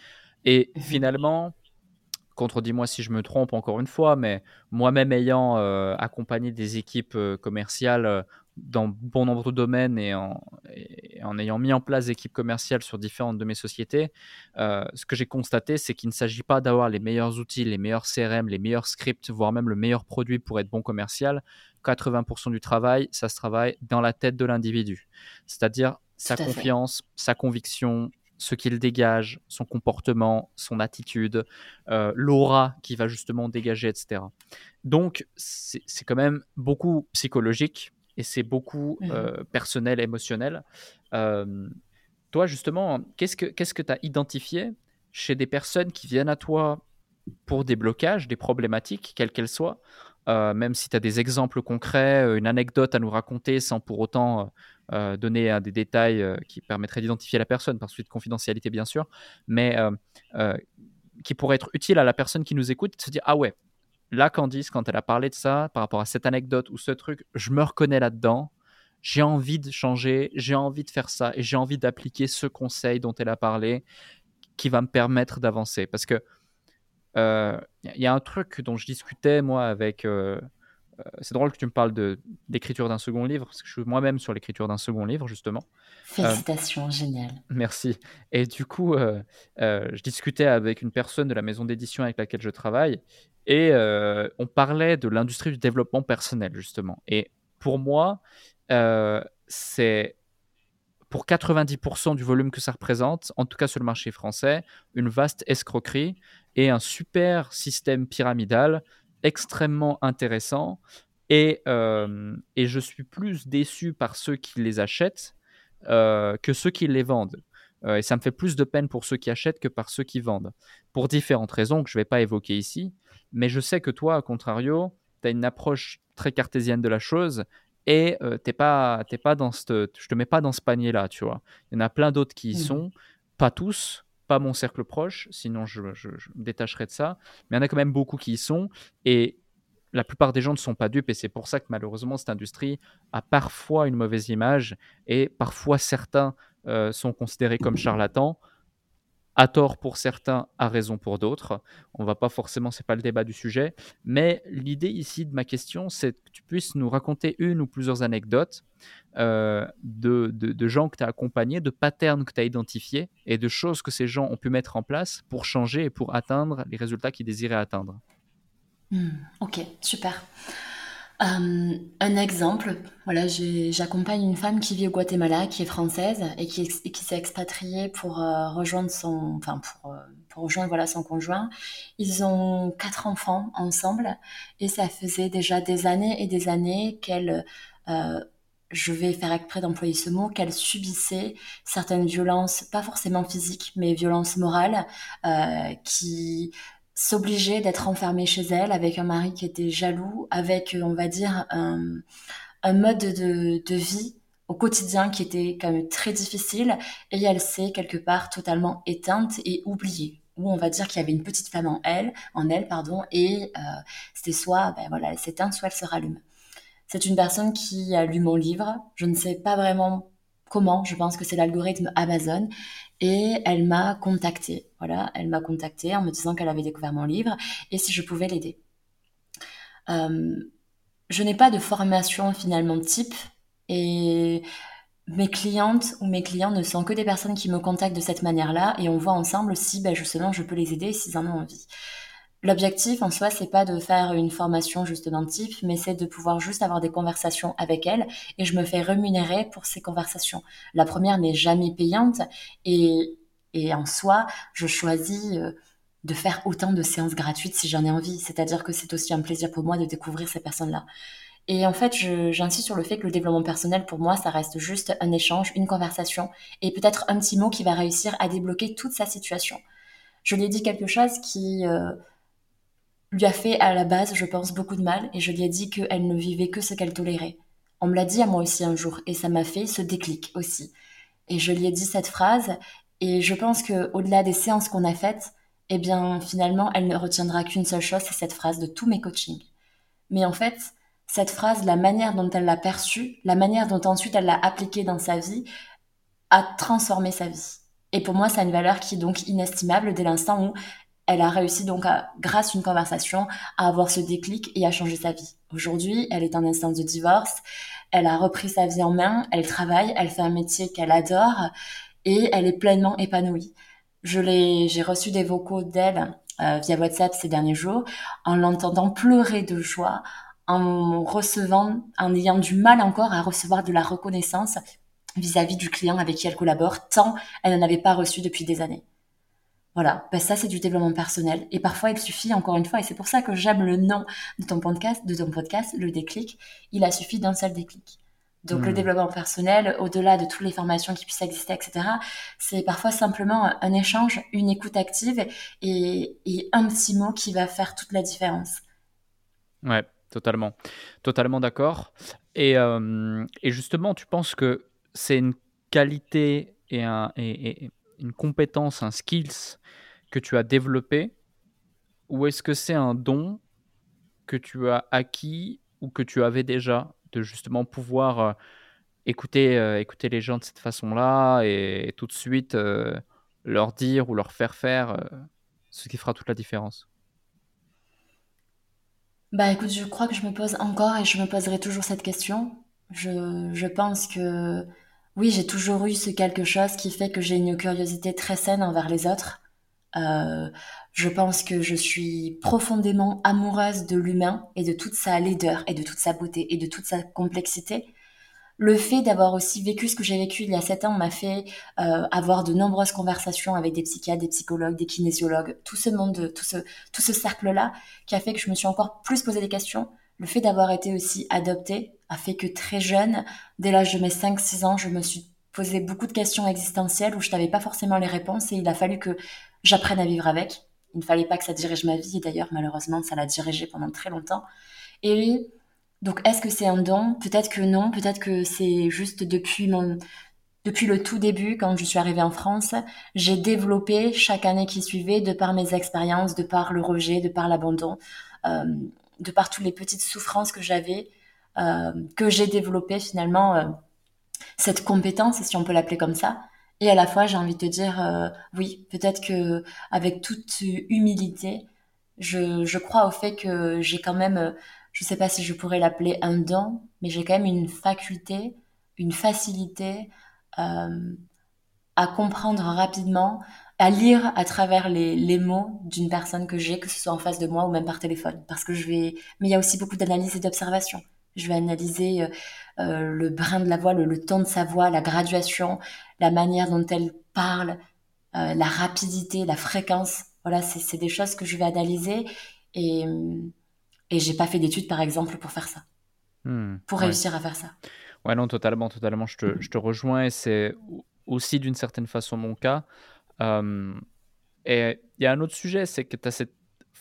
Et mmh finalement, contredis-moi si je me trompe encore une fois, mais moi-même ayant accompagné des équipes commerciales dans bon nombre de domaines et en, en, ayant mis en place des équipes commerciales sur différentes de mes sociétés, euh, ce que j'ai constaté, c'est qu'il ne s'agit pas d'avoir les meilleurs outils, les meilleurs CRM, les meilleurs scripts, voire même le meilleur produit pour être bon commercial. 80% du travail, ça se travaille dans la tête de l'individu. C'est-à-dire sa confiance, sa conviction, ce qu'il dégage, son comportement, son attitude, euh, l'aura qu'il va justement dégager, etc. Donc, c'est quand même beaucoup psychologique et c'est beaucoup mmh euh, personnel, émotionnel. toi, justement, qu'est-ce que qu'est-ce que tu as identifié chez des personnes qui viennent à toi pour des blocages, des problématiques, quelles qu'elles soient, euh, même si tu as des exemples concrets, euh, une anecdote à nous raconter sans pour autant donner des détails qui permettraient d'identifier la personne par suite de confidentialité, bien sûr, mais qui pourraient être utiles à la personne qui nous écoute, de se dire Ah ouais, là, Candice, quand elle a parlé de ça, par rapport à cette anecdote ou ce truc, je me reconnais là-dedans. J'ai envie de changer, j'ai envie de faire ça et j'ai envie d'appliquer ce conseil dont elle a parlé qui va me permettre d'avancer. Parce que il euh, y a un truc dont je discutais moi avec. Euh, euh, c'est drôle que tu me parles d'écriture d'un second livre, parce que je suis moi-même sur l'écriture d'un second livre, justement. Félicitations, génial. Merci. Et du coup, je discutais avec une personne de la maison d'édition avec laquelle je travaille, et euh, on parlait de l'industrie du développement personnel, justement. Et pour moi, euh, c'est pour 90% du volume que ça représente, en tout cas sur le marché français, une vaste escroquerie et un super système pyramidal extrêmement intéressant. Et, euh, je suis plus déçu par ceux qui les achètent que ceux qui les vendent. et ça me fait plus de peine pour ceux qui achètent que par ceux qui vendent. Pour différentes raisons que je ne vais pas évoquer ici. Mais je sais que toi, à contrario, tu as une approche très cartésienne de la chose et euh, t'es pas, t'es pas dans ce, je te mets pas dans ce panier-là, tu vois. Il y en a plein d'autres qui y mmh. sont, pas tous, pas mon cercle proche, sinon je, je, me détacherai de ça. Mais il y en a quand même beaucoup qui y sont et la plupart des gens ne sont pas dupes et c'est pour ça que malheureusement cette industrie a parfois une mauvaise image et parfois certains euh, sont considérés comme charlatans à tort pour certains, à raison pour d'autres. On va pas forcément, c'est pas le débat du sujet, mais l'idée ici de ma question, c'est que tu puisses nous raconter une ou plusieurs anecdotes euh, de, de, gens que tu as accompagnés, de patterns que tu as identifiés et de choses que ces gens ont pu mettre en place pour changer et pour atteindre les résultats qu'ils désiraient atteindre. Hmm, ok, super. Euh, un exemple, voilà, j'accompagne une femme qui vit au Guatemala, qui est française et qui, s'est expatriée pour euh, rejoindre son, enfin pour, euh, pour, rejoindre voilà son conjoint. Ils ont quatre enfants ensemble et ça faisait déjà des années et des années qu'elle, je vais faire exprès d'employer ce mot, qu'elle subissait certaines violences, pas forcément physiques, mais violences morales, qui s'obliger d'être enfermée chez elle avec un mari qui était jaloux, avec, on va dire, un, mode de, de, vie au quotidien qui était quand même très difficile et elle s'est quelque part totalement éteinte et oubliée où on va dire qu'il y avait une petite flamme en elle, en elle pardon, et euh, c'était soit ben voilà, elle s'éteint, soit elle se rallume. C'est une personne qui a lu mon livre. Je ne sais pas vraiment comment. Je pense que c'est l'algorithme Amazon et elle m'a contactée. Voilà, elle m'a contactée en me disant qu'elle avait découvert mon livre et si je pouvais l'aider. Euh, je n'ai pas de formation finalement type et mes clientes ou mes clients ne sont que des personnes qui me contactent de cette manière-là et on voit ensemble si ben, justement je peux les aider s'ils en ont envie. L'objectif en soi, c'est pas de faire une formation juste d'un type, mais c'est de pouvoir juste avoir des conversations avec elle et je me fais rémunérer pour ces conversations. La première n'est jamais payante et, et en soi, je choisis euh, de faire autant de séances gratuites si j'en ai envie. C'est-à-dire que c'est aussi un plaisir pour moi de découvrir ces personnes-là. Et en fait, j'insiste sur le fait que le développement personnel, pour moi, ça reste juste un échange, une conversation et peut-être un petit mot qui va réussir à débloquer toute sa situation. Je lui ai dit quelque chose qui... Euh, lui a fait à la base, je pense, beaucoup de mal et je lui ai dit qu'elle ne vivait que ce qu'elle tolérait. On me l'a dit à moi aussi un jour et ça m'a fait ce déclic aussi. Et je lui ai dit cette phrase et je pense que au-delà des séances qu'on a faites, eh bien finalement, elle ne retiendra qu'une seule chose, c'est cette phrase de tous mes coachings. Mais en fait, cette phrase, la manière dont elle l'a perçue, la manière dont ensuite elle l'a appliquée dans sa vie, a transformé sa vie. Et pour moi, ça a une valeur qui est donc inestimable dès l'instant où elle a réussi donc, grâce à une conversation, à avoir ce déclic et à changer sa vie. Aujourd'hui, elle est en instance de divorce, elle a repris sa vie en main, elle travaille, elle fait un métier qu'elle adore et elle est pleinement épanouie. Je l'ai, j'ai reçu des vocaux d'elle euh, via WhatsApp ces derniers jours en l'entendant pleurer de joie, en recevant, en ayant du mal encore à recevoir de la reconnaissance vis-à-vis du client avec qui elle collabore, tant elle n'en avait pas reçu depuis des années. Voilà, ben ça c'est du développement personnel. Et parfois il suffit, encore une fois, et c'est pour ça que j'aime le nom de ton podcast, de ton podcast, le déclic. Il a suffi d'un seul déclic. Donc le hmm. développement personnel, au-delà de toutes les formations qui puissent exister, etc., c'est parfois simplement un échange, une écoute active et, et, un petit mot qui va faire toute la différence. Ouais, totalement. Totalement d'accord. Et, euh, et, justement, tu penses que c'est une qualité et, un, et, une compétence, un skills que tu as développé ou est-ce que c'est un don que tu as acquis ou que tu avais déjà de justement pouvoir euh, écouter, euh, écouter les gens de cette façon-là et, tout de suite euh, leur dire ou leur faire faire ce qui fera toute la différence? Bah écoute, je crois que je me pose encore et je me poserai toujours cette question. Je, je pense que oui, j'ai toujours eu ce quelque chose qui fait que j'ai une curiosité très saine envers les autres. Euh, je pense que je suis profondément amoureuse de l'humain et de toute sa laideur et de toute sa beauté et de toute sa complexité. Le fait d'avoir aussi vécu ce que j'ai vécu il y a sept ans m'a fait euh, avoir de nombreuses conversations avec des psychiatres, des psychologues, des kinésiologues, tout ce monde, tout ce, tout ce cercle-là, qui a fait que je me suis encore plus posé des questions. Le fait d'avoir été aussi adoptée a fait que très jeune, dès l'âge de mes 5-6 ans, je me suis posé beaucoup de questions existentielles où je n'avais pas forcément les réponses et il a fallu que j'apprenne à vivre avec. Il ne fallait pas que ça dirige ma vie et d'ailleurs malheureusement ça l'a dirigé pendant très longtemps. Et donc est-ce que c'est un don? Peut-être que non, peut-être que c'est juste depuis mon depuis le tout début, quand je suis arrivée en France, j'ai développé chaque année qui suivait, de par mes expériences, de par le rejet, de par l'abandon, euh, de par toutes les petites souffrances que j'avais, que j'ai développé finalement euh, cette compétence, si on peut l'appeler comme ça. Et à la fois, j'ai envie de te dire, euh, oui, peut-être que avec toute humilité, je, crois au fait que j'ai quand même, je sais pas si je pourrais l'appeler un don, mais j'ai quand même une faculté, une facilité à comprendre rapidement, à lire à travers les, les mots d'une personne que j'ai, que ce soit en face de moi ou même par téléphone. Parce que je vais, mais il y a aussi beaucoup d'analyse et d'observation. Je vais analyser euh, euh, le brin de la voix, le, ton de sa voix, la graduation, la manière dont elle parle, euh, la rapidité, la fréquence. Voilà, c'est des choses que je vais analyser et, et j'ai pas fait d'études, par exemple, pour faire ça. Hmm, pour réussir à faire ça. Ouais, non, totalement, totalement. Je te, je te rejoins et c'est aussi d'une certaine façon mon cas. et il y a un autre sujet, c'est que tu as cette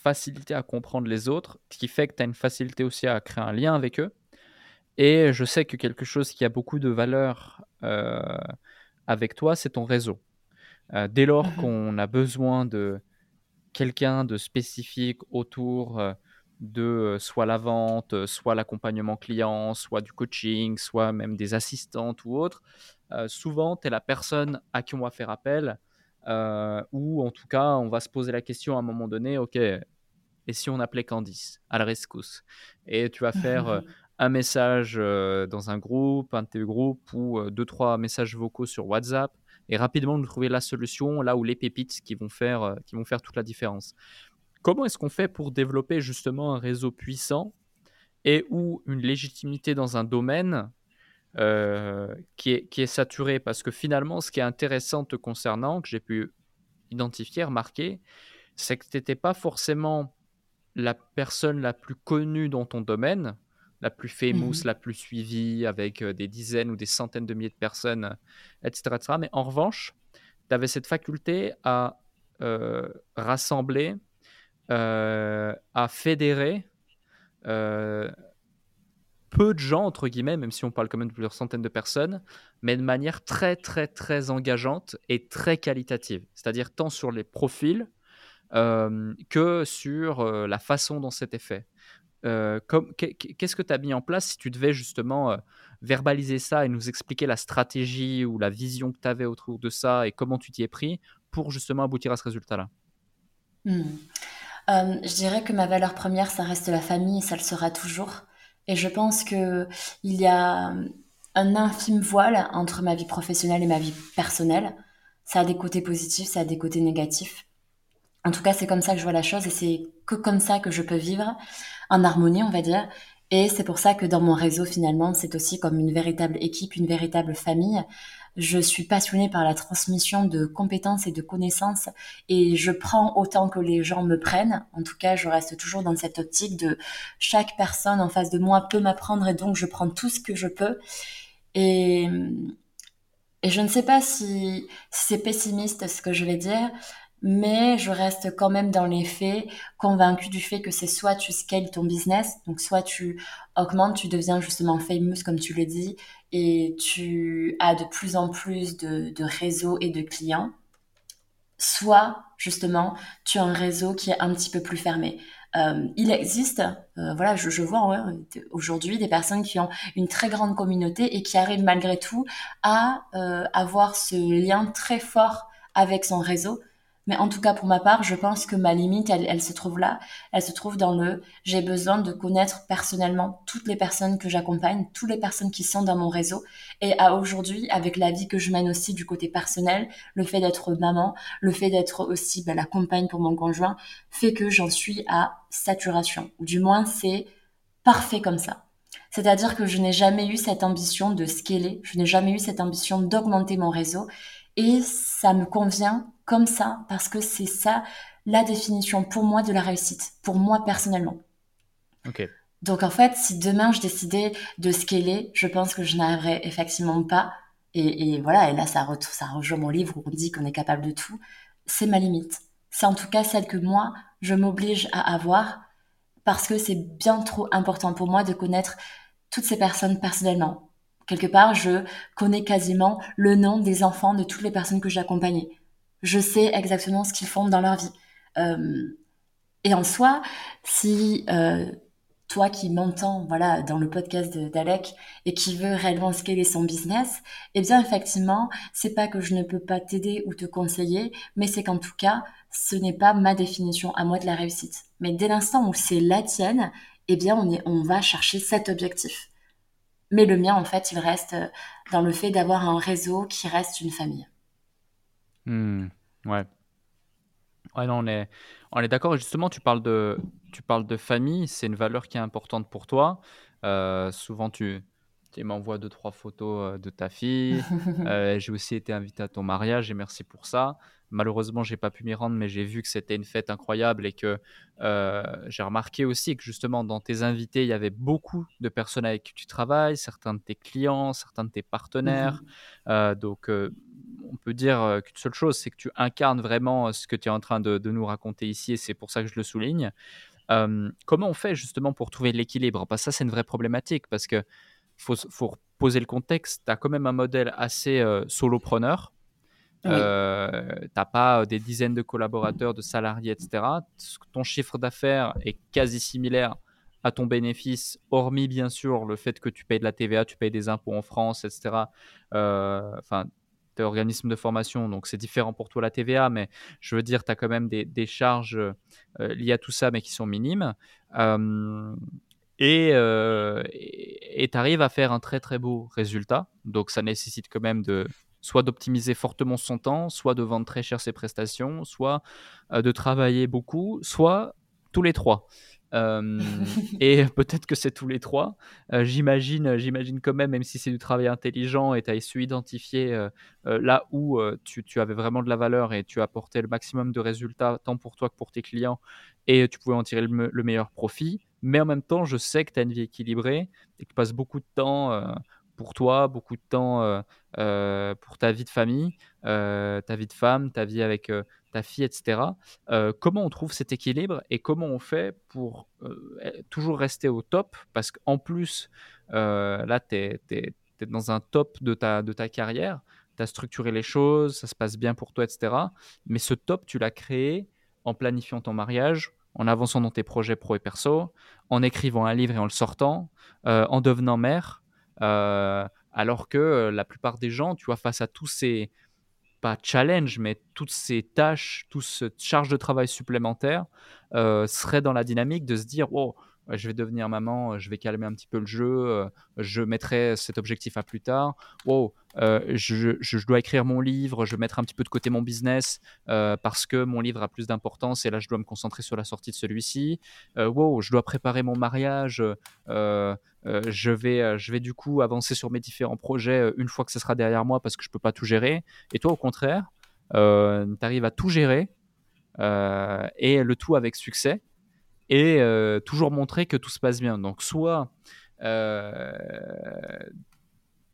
facilité à comprendre les autres, ce qui fait que tu as une facilité aussi à créer un lien avec eux. Et je sais que quelque chose qui a beaucoup de valeur euh, avec toi, c'est ton réseau. Euh, dès lors mmh qu'on a besoin de quelqu'un de spécifique autour euh, de soit la vente, soit l'accompagnement client, soit du coaching, soit même des assistantes ou autres, souvent tu es la personne à qui on va faire appel, ou en tout cas on va se poser la question à un moment donné, ok, et si on appelait Candice à la rescousse Et tu vas faire un message euh, dans un groupe, un de tes groupes ou euh, deux, trois messages vocaux sur WhatsApp et rapidement nous trouver la solution là où les pépites qui vont faire, euh, qui vont faire toute la différence. Comment est-ce qu'on fait pour développer justement un réseau puissant et ou une légitimité dans un domaine qui, est, qui est saturé? Parce que finalement, ce qui est intéressant te concernant, que j'ai pu identifier, remarquer, c'est que tu n'étais pas forcément la personne la plus connue dans ton domaine, la plus famous, mmh la plus suivie, avec euh, des dizaines ou des centaines de milliers de personnes, etc. etc. Mais en revanche, tu avais cette faculté à euh, rassembler, euh, à fédérer peu de gens, entre guillemets, même si on parle quand même de plusieurs centaines de personnes, mais de manière très, très, très engageante et très qualitative. C'est-à-dire tant sur les profils que sur la façon dont c'était fait. Euh, qu'est-ce que tu as mis en place si tu devais justement euh, verbaliser ça et nous expliquer la stratégie ou la vision que tu avais autour de ça et comment tu t'y es pris pour justement aboutir à ce résultat-là? Hmm. Euh, je dirais que ma valeur première, ça reste la famille et ça le sera toujours. Et je pense que il y a un infime voile entre ma vie professionnelle et ma vie personnelle. Ça a des côtés positifs, ça a des côtés négatifs. En tout cas, c'est comme ça que je vois la chose et c'est que comme ça que je peux vivre en harmonie, on va dire. Et c'est pour ça que dans mon réseau, finalement, c'est aussi comme une véritable équipe, une véritable famille. Je suis passionnée par la transmission de compétences et de connaissances et je prends autant que les gens me prennent. En tout cas, je reste toujours dans cette optique de chaque personne en face de moi peut m'apprendre et donc je prends tout ce que je peux. Et, et je ne sais pas si, si c'est pessimiste ce que je vais dire, mais je reste quand même dans les faits, convaincue du fait que c'est soit tu scales ton business, donc soit tu augmentes, tu deviens justement famous comme tu le dis, et tu as de plus en plus de, de réseaux et de clients, soit justement tu as un réseau qui est un petit peu plus fermé. Euh, il existe, euh, voilà, je, vois aujourd'hui des personnes qui ont une très grande communauté et qui arrivent malgré tout à euh, avoir ce lien très fort avec son réseau mais en tout cas, pour ma part, je pense que ma limite, elle, se trouve là. Elle se trouve dans le j'ai besoin de connaître personnellement toutes les personnes que j'accompagne, toutes les personnes qui sont dans mon réseau. Et à aujourd'hui, avec la vie que je mène aussi du côté personnel, le fait d'être maman, le fait d'être aussi ben, la compagne pour mon conjoint, fait que j'en suis à saturation. Ou du moins, c'est parfait comme ça. C'est-à-dire que je n'ai jamais eu cette ambition de scaler, je n'ai jamais eu cette ambition d'augmenter mon réseau. Et ça me convient comme ça parce que c'est ça la définition pour moi de la réussite, pour moi personnellement. Ok. Donc en fait, si demain je décidais de scaler, je pense que je n'arriverais effectivement pas. Et, voilà, et là ça, ça rejoint mon livre où on dit qu'on est capable de tout. C'est ma limite. C'est en tout cas celle que moi, je m'oblige à avoir parce que c'est bien trop important pour moi de connaître toutes ces personnes personnellement. Quelque part, je connais quasiment le nom des enfants de toutes les personnes que j'ai accompagnées. Je sais exactement ce qu'ils font dans leur vie. Euh, et en soi, si euh, toi qui m'entends voilà dans le podcast d'Alec et qui veut réellement scaler son business, eh bien effectivement, c'est pas que je ne peux pas t'aider ou te conseiller, mais c'est qu'en tout cas, ce n'est pas ma définition à moi de la réussite. Mais dès l'instant où c'est la tienne, eh bien on est on va chercher cet objectif. Mais le mien, en fait, il reste euh, dans le fait d'avoir un réseau qui reste une famille. Hmm, ouais. Ouais, non, on est, on est d'accord. Justement, tu parles de, tu parles de famille. C'est une valeur qui est importante pour toi. Euh, souvent, tu, tu m'envoies deux, trois photos euh, de ta fille. j'ai aussi été invité à ton mariage et merci pour ça. Malheureusement, j'ai pas pu m'y rendre, mais j'ai vu que c'était une fête incroyable et que euh, j'ai remarqué aussi que justement dans tes invités, il y avait beaucoup de personnes avec qui tu travailles, certains de tes clients, certains de tes partenaires. Mhm. Euh, donc, euh, on peut dire qu'une seule chose, c'est que tu incarnes vraiment ce que tu es en train de, nous raconter ici et c'est pour ça que je le souligne. comment on fait justement pour trouver l'équilibre? Parce que ça, c'est une vraie problématique parce que faut, faut poser le contexte. Tu as quand même un modèle assez solopreneur euh, tu n'as pas euh, des dizaines de collaborateurs, de salariés, etc. Ton chiffre d'affaires est quasi similaire à ton bénéfice, hormis bien sûr le fait que tu payes de la TVA, tu payes des impôts en France, etc. Euh, enfin, tu es organisme de formation, donc c'est différent pour toi la TVA, mais je veux dire, tu as quand même des, charges liées à tout ça, mais qui sont minimes. et tu arrives à faire un très très beau résultat. Donc ça nécessite quand même de, soit d'optimiser fortement son temps, soit de vendre très cher ses prestations, soit euh, de travailler beaucoup, soit tous les trois. Euh, et peut-être que c'est tous les trois. Euh, j'imagine, j'imagine quand même, même si c'est du travail intelligent et tu as su identifier là où tu, avais vraiment de la valeur et tu apportais le maximum de résultats, tant pour toi que pour tes clients, et tu pouvais en tirer le, le meilleur profit. Mais en même temps, je sais que tu as une vie équilibrée et que tu passes beaucoup de temps pour toi, beaucoup de temps euh, euh, pour ta vie de famille, euh, ta vie de femme, ta vie avec ta fille, etc. comment on trouve cet équilibre et comment on fait pour toujours rester au top? Parce qu'en plus, là, tu es, dans un top de ta, de ta carrière, tu as structuré les choses, ça se passe bien pour toi, etc. Mais ce top, tu l'as créé en planifiant ton mariage, en avançant dans tes projets pro et perso, en écrivant un livre et en le sortant, en devenant mère, alors que euh, la plupart des gens, tu vois, face à tous ces, pas challenge, mais toutes ces tâches, toute cette charge de travail supplémentaire euh, serait dans la dynamique de se dire, oh, je vais devenir maman, je vais calmer un petit peu le jeu, euh, je mettrai cet objectif à plus tard. Wow, euh, je, dois écrire mon livre, je vais mettre un petit peu de côté mon business euh, parce que mon livre a plus d'importance et là je dois me concentrer sur la sortie de celui-ci. wow, je dois préparer mon mariage, je, vais, je vais du coup avancer sur mes différents projets une fois que ce sera derrière moi parce que je ne peux pas tout gérer. Et toi au contraire, tu arrives à tout gérer et le tout avec succès et euh, toujours montrer que tout se passe bien. Donc soit euh,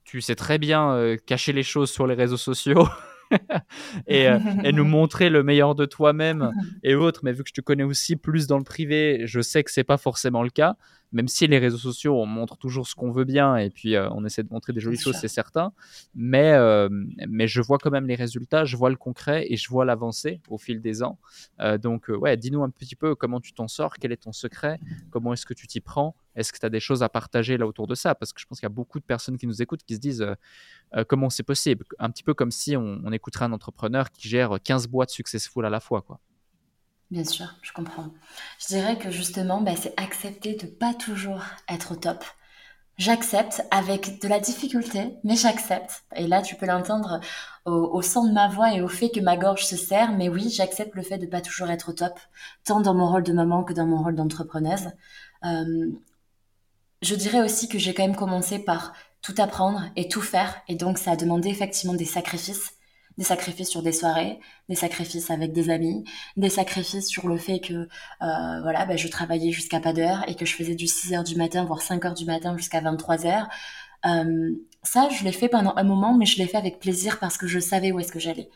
tu sais très bien euh, cacher les choses sur les réseaux sociaux et, et, nous montrer le meilleur de toi-même et autres, mais vu que je te connais aussi plus dans le privé, je sais que c'est pas forcément le cas même si les réseaux sociaux, on montre toujours ce qu'on veut bien et puis euh, on essaie de montrer des jolies choses, c'est certain. Mais, euh, mais je vois quand même les résultats, je vois le concret et je vois l'avancée au fil des ans. Euh, donc, ouais, dis-nous un petit peu comment tu t'en sors, quel est ton secret, comment est-ce que tu t'y prends, est-ce que tu as des choses à partager là autour de ça? Parce que je pense qu'il y a beaucoup de personnes qui nous écoutent qui se disent comment c'est possible? Un petit peu comme si on, on, écouterait un entrepreneur qui gère 15 boîtes successful à la fois. quoi. Bien sûr, je comprends. Je dirais que justement, bah, c'est accepter de pas toujours être au top. J'accepte avec de la difficulté, mais j'accepte. Et là, tu peux l'entendre au, son de ma voix et au fait que ma gorge se serre. Mais oui, j'accepte le fait de pas toujours être au top, tant dans mon rôle de maman que dans mon rôle d'entrepreneuse. Euh, je dirais aussi que j'ai quand même commencé par tout apprendre et tout faire. Et donc, ça a demandé effectivement des sacrifices des sacrifices sur des soirées, des sacrifices avec des amis, des sacrifices sur le fait que euh, voilà, ben, je travaillais jusqu'à pas d'heure et que je faisais du 6 heures du matin, voire 5 heures du matin jusqu'à 23 heures. Euh, ça, je l'ai fait pendant un moment, mais je l'ai fait avec plaisir parce que je savais où est-ce que j'allais.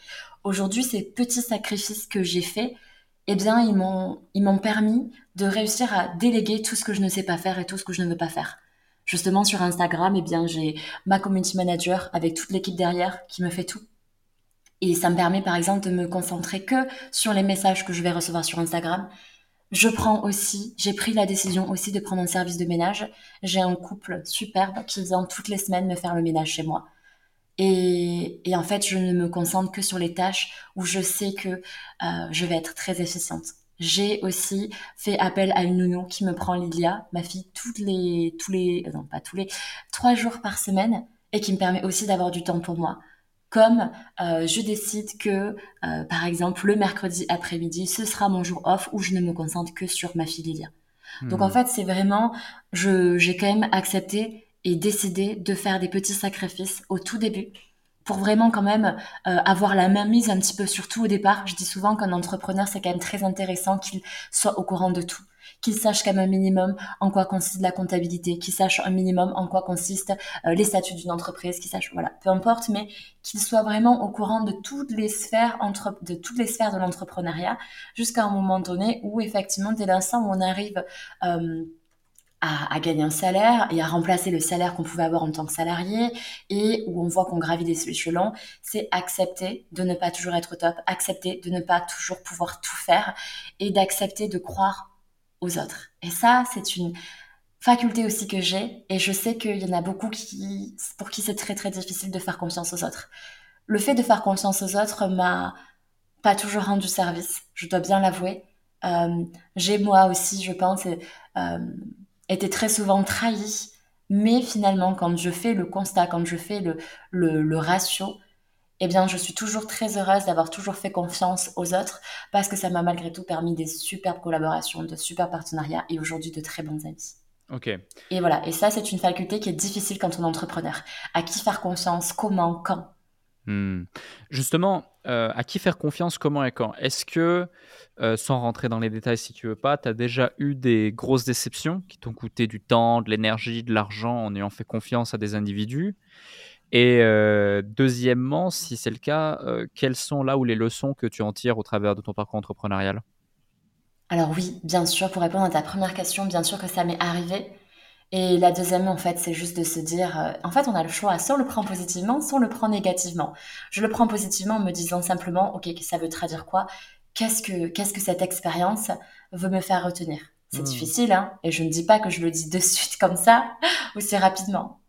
Aujourd'hui, ces petits sacrifices que j'ai faits, eh bien, ils m'ont, ils m'ont permis de réussir à déléguer tout ce que je ne sais pas faire et tout ce que je ne veux pas faire. Justement, sur Instagram, eh bien, j'ai ma community manager avec toute l'équipe derrière qui me fait tout et ça me permet par exemple de me concentrer que sur les messages que je vais recevoir sur Instagram. Je prends aussi, j'ai pris la décision aussi de prendre un service de ménage. J'ai un couple superbe qui vient toutes les semaines me faire le ménage chez moi. Et, et en fait, je ne me concentre que sur les tâches où je sais que euh, je vais être très efficiente. J'ai aussi fait appel à une nounou qui me prend Lilia, ma fille, toutes les, tous les, non pas tous les, trois jours par semaine, et qui me permet aussi d'avoir du temps pour moi comme euh, je décide que, euh, par exemple, le mercredi après-midi, ce sera mon jour off où je ne me concentre que sur ma fille Lilia. Donc en hmm. fait, c'est vraiment, j'ai quand même accepté et décidé de faire des petits sacrifices au tout début pour vraiment quand même euh, avoir la même mise un petit peu sur tout au départ. Je dis souvent qu'un entrepreneur, c'est quand même très intéressant qu'il soit au courant de tout qu'il sache quand même un minimum en quoi consiste la comptabilité, qu'il sache un minimum en quoi consistent euh, les statuts d'une entreprise, qu'il sache, voilà, peu importe, mais qu'il soit vraiment au courant de toutes les sphères entre, de toutes les sphères de l'entrepreneuriat, jusqu'à un moment donné où effectivement, dès l'instant où on arrive euh, à, gagner un salaire et à remplacer le salaire qu'on pouvait avoir en tant que salarié et où on voit qu'on gravit des échelons, c'est accepter de ne pas toujours être au top, accepter de ne pas toujours pouvoir tout faire et d'accepter de croire aux autres. Et ça, c'est une faculté aussi que j'ai, et je sais qu'il y en a beaucoup qui, pour qui c'est très très difficile de faire confiance aux autres. Le fait de faire confiance aux autres m'a pas toujours rendu service, je dois bien l'avouer. Euh, j'ai moi aussi, je pense, euh, été très souvent trahi, mais finalement, quand je fais le constat, quand je fais le, le, le ratio, eh bien, je suis toujours très heureuse d'avoir toujours fait confiance aux autres parce que ça m'a malgré tout permis des superbes collaborations, de super partenariats et aujourd'hui de très bons amis. Ok. Et voilà, et ça, c'est une faculté qui est difficile quand on est entrepreneur. À qui faire confiance, comment, quand? Hmm. Justement, euh, à qui faire confiance, comment et quand? Est-ce que, euh, sans rentrer dans les détails si tu veux pas, tu as déjà eu des grosses déceptions qui t'ont coûté du temps, de l'énergie, de l'argent en ayant fait confiance à des individus? Et euh, deuxièmement, si c'est le cas, quelles sont là où les leçons que tu en tires au travers de ton parcours entrepreneurial? Alors oui, bien sûr, pour répondre à ta première question, bien sûr que ça m'est arrivé. Et la deuxième, en fait, c'est juste de se dire, euh, en fait, on a le choix, soit on le prend positivement, soit on le prend négativement. Je le prends positivement en me disant simplement, ok, ça veut traduire quoi? Qu'est-ce que qu'est-ce que cette expérience veut me faire retenir? C'est mmh. difficile, hein Et je ne dis pas que je le dis de suite comme ça, aussi rapidement.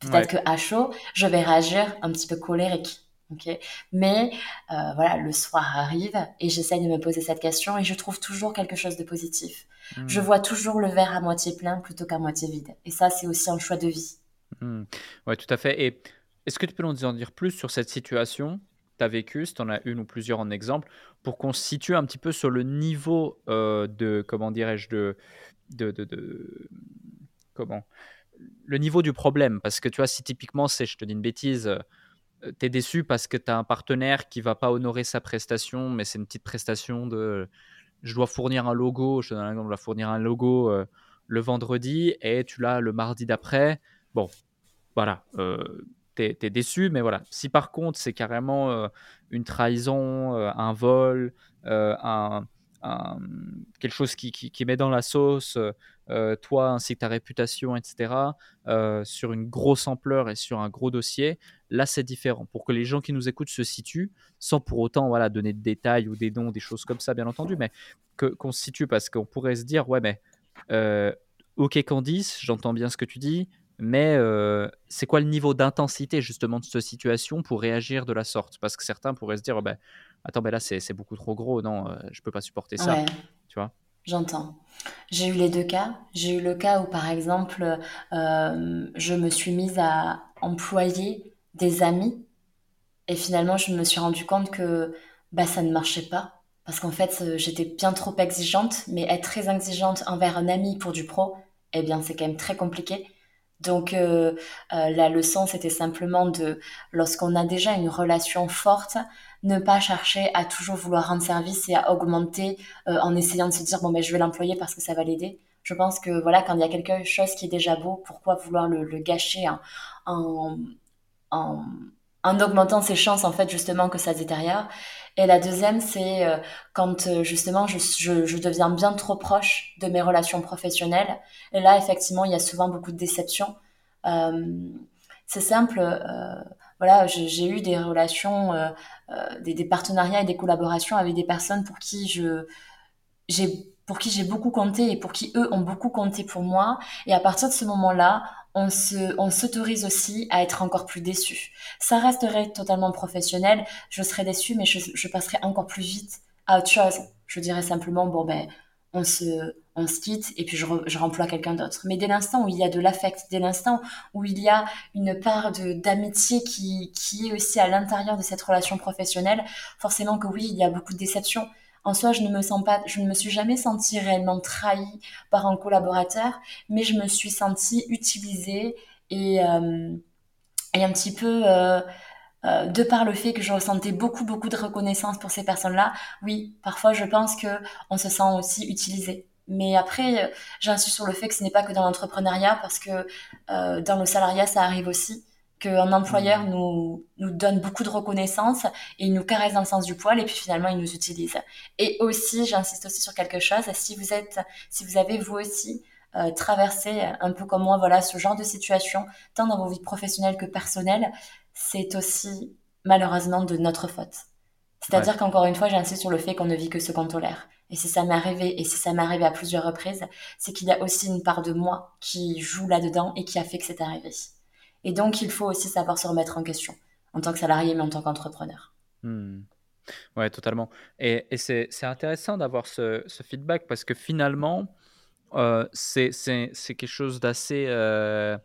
Peut-être que à chaud, je vais réagir un petit peu colérique. ok? Mais euh, voilà, le soir arrive et j'essaye de me poser cette question et je trouve toujours quelque chose de positif. Hmm. Je vois toujours le verre à moitié plein plutôt qu'à moitié vide. Et ça, c'est aussi un choix de vie. Hmm. Oui, tout à fait. Et est-ce que tu peux nous en dire plus sur cette situation tu as vécue, si tu en as une ou plusieurs en exemple, pour qu'on se situe un petit peu sur le niveau euh, de, comment dirais-je, de, de, de, comment le niveau du problème? Parce que tu vois, si typiquement, c'est, je te dis une bêtise, euh, tu es déçu parce que tu as un partenaire qui va pas honorer sa prestation, mais c'est une petite prestation de je dois fournir un logo, je dois fournir un logo euh, le vendredi et tu l'as le mardi d'après. Bon, voilà, euh, tu es, déçu, mais voilà. Si par contre c'est carrément une trahison, un vol, un, quelque chose qui, qui, met dans la sauce euh, toi ainsi que ta réputation, etc., euh, sur une grosse ampleur et sur un gros dossier, là c'est différent. Pour que les gens qui nous écoutent se situent, sans pour autant voilà, donner de détails ou des dons, des choses comme ça, bien entendu, mais qu'on se situe parce qu'on pourrait se dire, ouais, mais euh, ok Candice, j'entends bien ce que tu dis, mais c'est quoi le niveau d'intensité justement de cette situation pour réagir de la sorte? Parce que certains pourraient se dire, oh, ben, attends, ben là c'est beaucoup trop gros, non, je peux pas supporter ça. Tu vois? J'entends. J'ai eu les deux cas. J'ai eu le cas où, par exemple, euh, je me suis mise à employer des amis et finalement, je me suis rendu compte que bah, ça ne marchait pas parce qu'en fait, euh, j'étais bien trop exigeante, mais être très exigeante envers un ami pour du pro, eh bien, c'est quand même très compliqué. Donc, euh, la leçon, c'était simplement de, lorsqu'on a déjà une relation forte, ne pas chercher à toujours vouloir rendre service et à augmenter euh, en essayant de se dire bon ben je vais l'employer parce que ça va l'aider. Je pense que voilà quand il y a quelque chose qui est déjà beau, pourquoi vouloir le, gâcher en, en, en, augmentant ses chances en fait justement que ça détériore. Et la deuxième c'est euh, quand euh, justement je, deviens bien trop proche de mes relations professionnelles. Et là effectivement il y a souvent beaucoup de déceptions. c'est simple voilà, j'ai eu des relations, euh, euh, des, partenariats et des collaborations avec des personnes pour qui je pour qui j'ai beaucoup compté et pour qui eux ont beaucoup compté pour moi. Et à partir de ce moment-là, on se, on s'autorise aussi à être encore plus déçu. Ça resterait totalement professionnel. Je serais déçu, mais je, je passerai encore plus vite à autre chose. Je dirais simplement, bon ben, on se, on se quitte et puis je, je remploie quelqu'un d'autre. Mais dès l'instant où il y a de l'affect, dès l'instant où il y a une part de, d'amitié qui, qui est aussi à l'intérieur de cette relation professionnelle, forcément que oui, il y a beaucoup de déception. En soi, je ne me sens pas, je ne me suis jamais sentie réellement trahie par un collaborateur, mais je me suis sentie utilisée et, euh, et un petit peu, euh, euh, de par le fait que je ressentais beaucoup beaucoup de reconnaissance pour ces personnes-là, oui, parfois je pense que on se sent aussi utilisé. Mais après, euh, j'insiste sur le fait que ce n'est pas que dans l'entrepreneuriat, parce que euh, dans le salariat, ça arrive aussi qu'un employeur nous, nous donne beaucoup de reconnaissance et il nous caresse dans le sens du poil et puis finalement il nous utilise. Et aussi, j'insiste aussi sur quelque chose, si vous êtes, si vous avez vous aussi euh, traversé un peu comme moi, voilà, ce genre de situation, tant dans vos vies professionnelles que personnelles, c'est aussi malheureusement de notre faute. C'est-à-dire qu'encore une fois, j'insiste sur le fait qu'on ne vit que ce qu'on tolère. Et si ça m'est arrivé, et si ça m'est arrivé à plusieurs reprises, c'est qu'il y a aussi une part de moi qui joue là-dedans et qui a fait que c'est arrivé. Et donc, il faut aussi savoir se remettre en question, en tant que salarié, mais en tant qu'entrepreneur. Hmm. Ouais, totalement. Et, c'est intéressant d'avoir ce, feedback parce que finalement, euh, c'est quelque chose d'assez... Euh,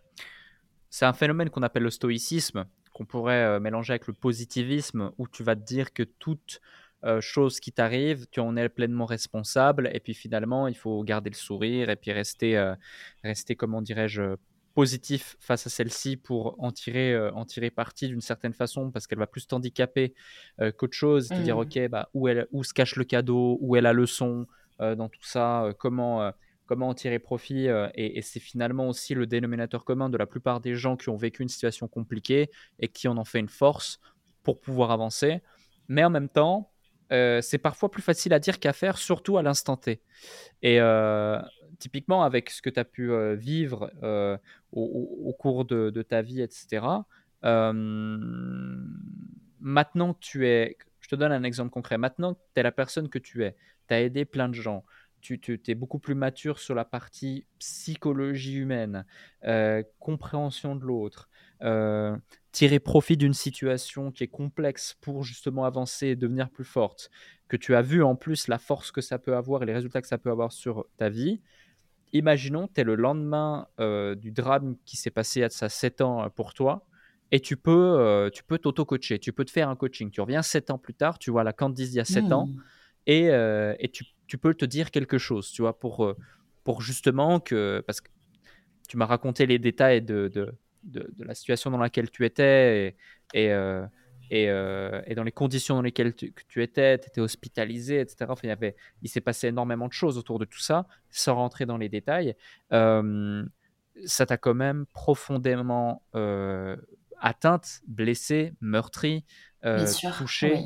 c'est un phénomène qu'on appelle le stoïcisme, qu'on pourrait euh, mélanger avec le positivisme, où tu vas te dire que toute euh, chose qui t'arrive, tu en es pleinement responsable, et puis finalement, il faut garder le sourire, et puis rester, rester comment dirais-je, positif face à celle-ci pour en tirer, en tirer parti d'une certaine façon, parce qu'elle va plus t'handicaper qu'autre chose, te dire, mmh. ok, bah, où, elle, où se cache le cadeau, où est la leçon dans tout ça, comment comment en tirer profit. Euh, et, c'est finalement aussi le dénominateur commun de la plupart des gens qui ont vécu une situation compliquée et qui en ont fait une force pour pouvoir avancer. Mais en même temps, euh, c'est parfois plus facile à dire qu'à faire, surtout à l'instant T. Et euh, typiquement, avec ce que tu as pu vivre au, cours de, ta vie, etc., maintenant tu es, je te donne un exemple concret, maintenant tu es la personne que tu es, tu as aidé plein de gens, tu, es beaucoup plus mature sur la partie psychologie humaine, euh, compréhension de l'autre. Euh, tirer profit d'une situation qui est complexe pour justement avancer et devenir plus forte, que tu as vu en plus la force que ça peut avoir et les résultats que ça peut avoir sur ta vie, imaginons, tu es le lendemain euh, du drame qui s'est passé il y a 7 ans euh, pour toi, et tu peux euh, tu peux t'auto-coacher, tu peux te faire un coaching. Tu reviens 7 ans plus tard, tu vois la Candice il y a 7 ans, mmh. et, et tu, tu, peux te dire quelque chose, tu vois, pour, pour justement que... Parce que tu m'as raconté les détails de, de, de, la situation dans laquelle tu étais et, et, euh, et, dans les conditions dans lesquelles tu, étais, tu étais hospitalisé, etc. Enfin, il, y avait, il s'est passé énormément de choses autour de tout ça, sans rentrer dans les détails. Euh, ça t'a quand même profondément euh, atteinte, blessée, meurtrie, touchée,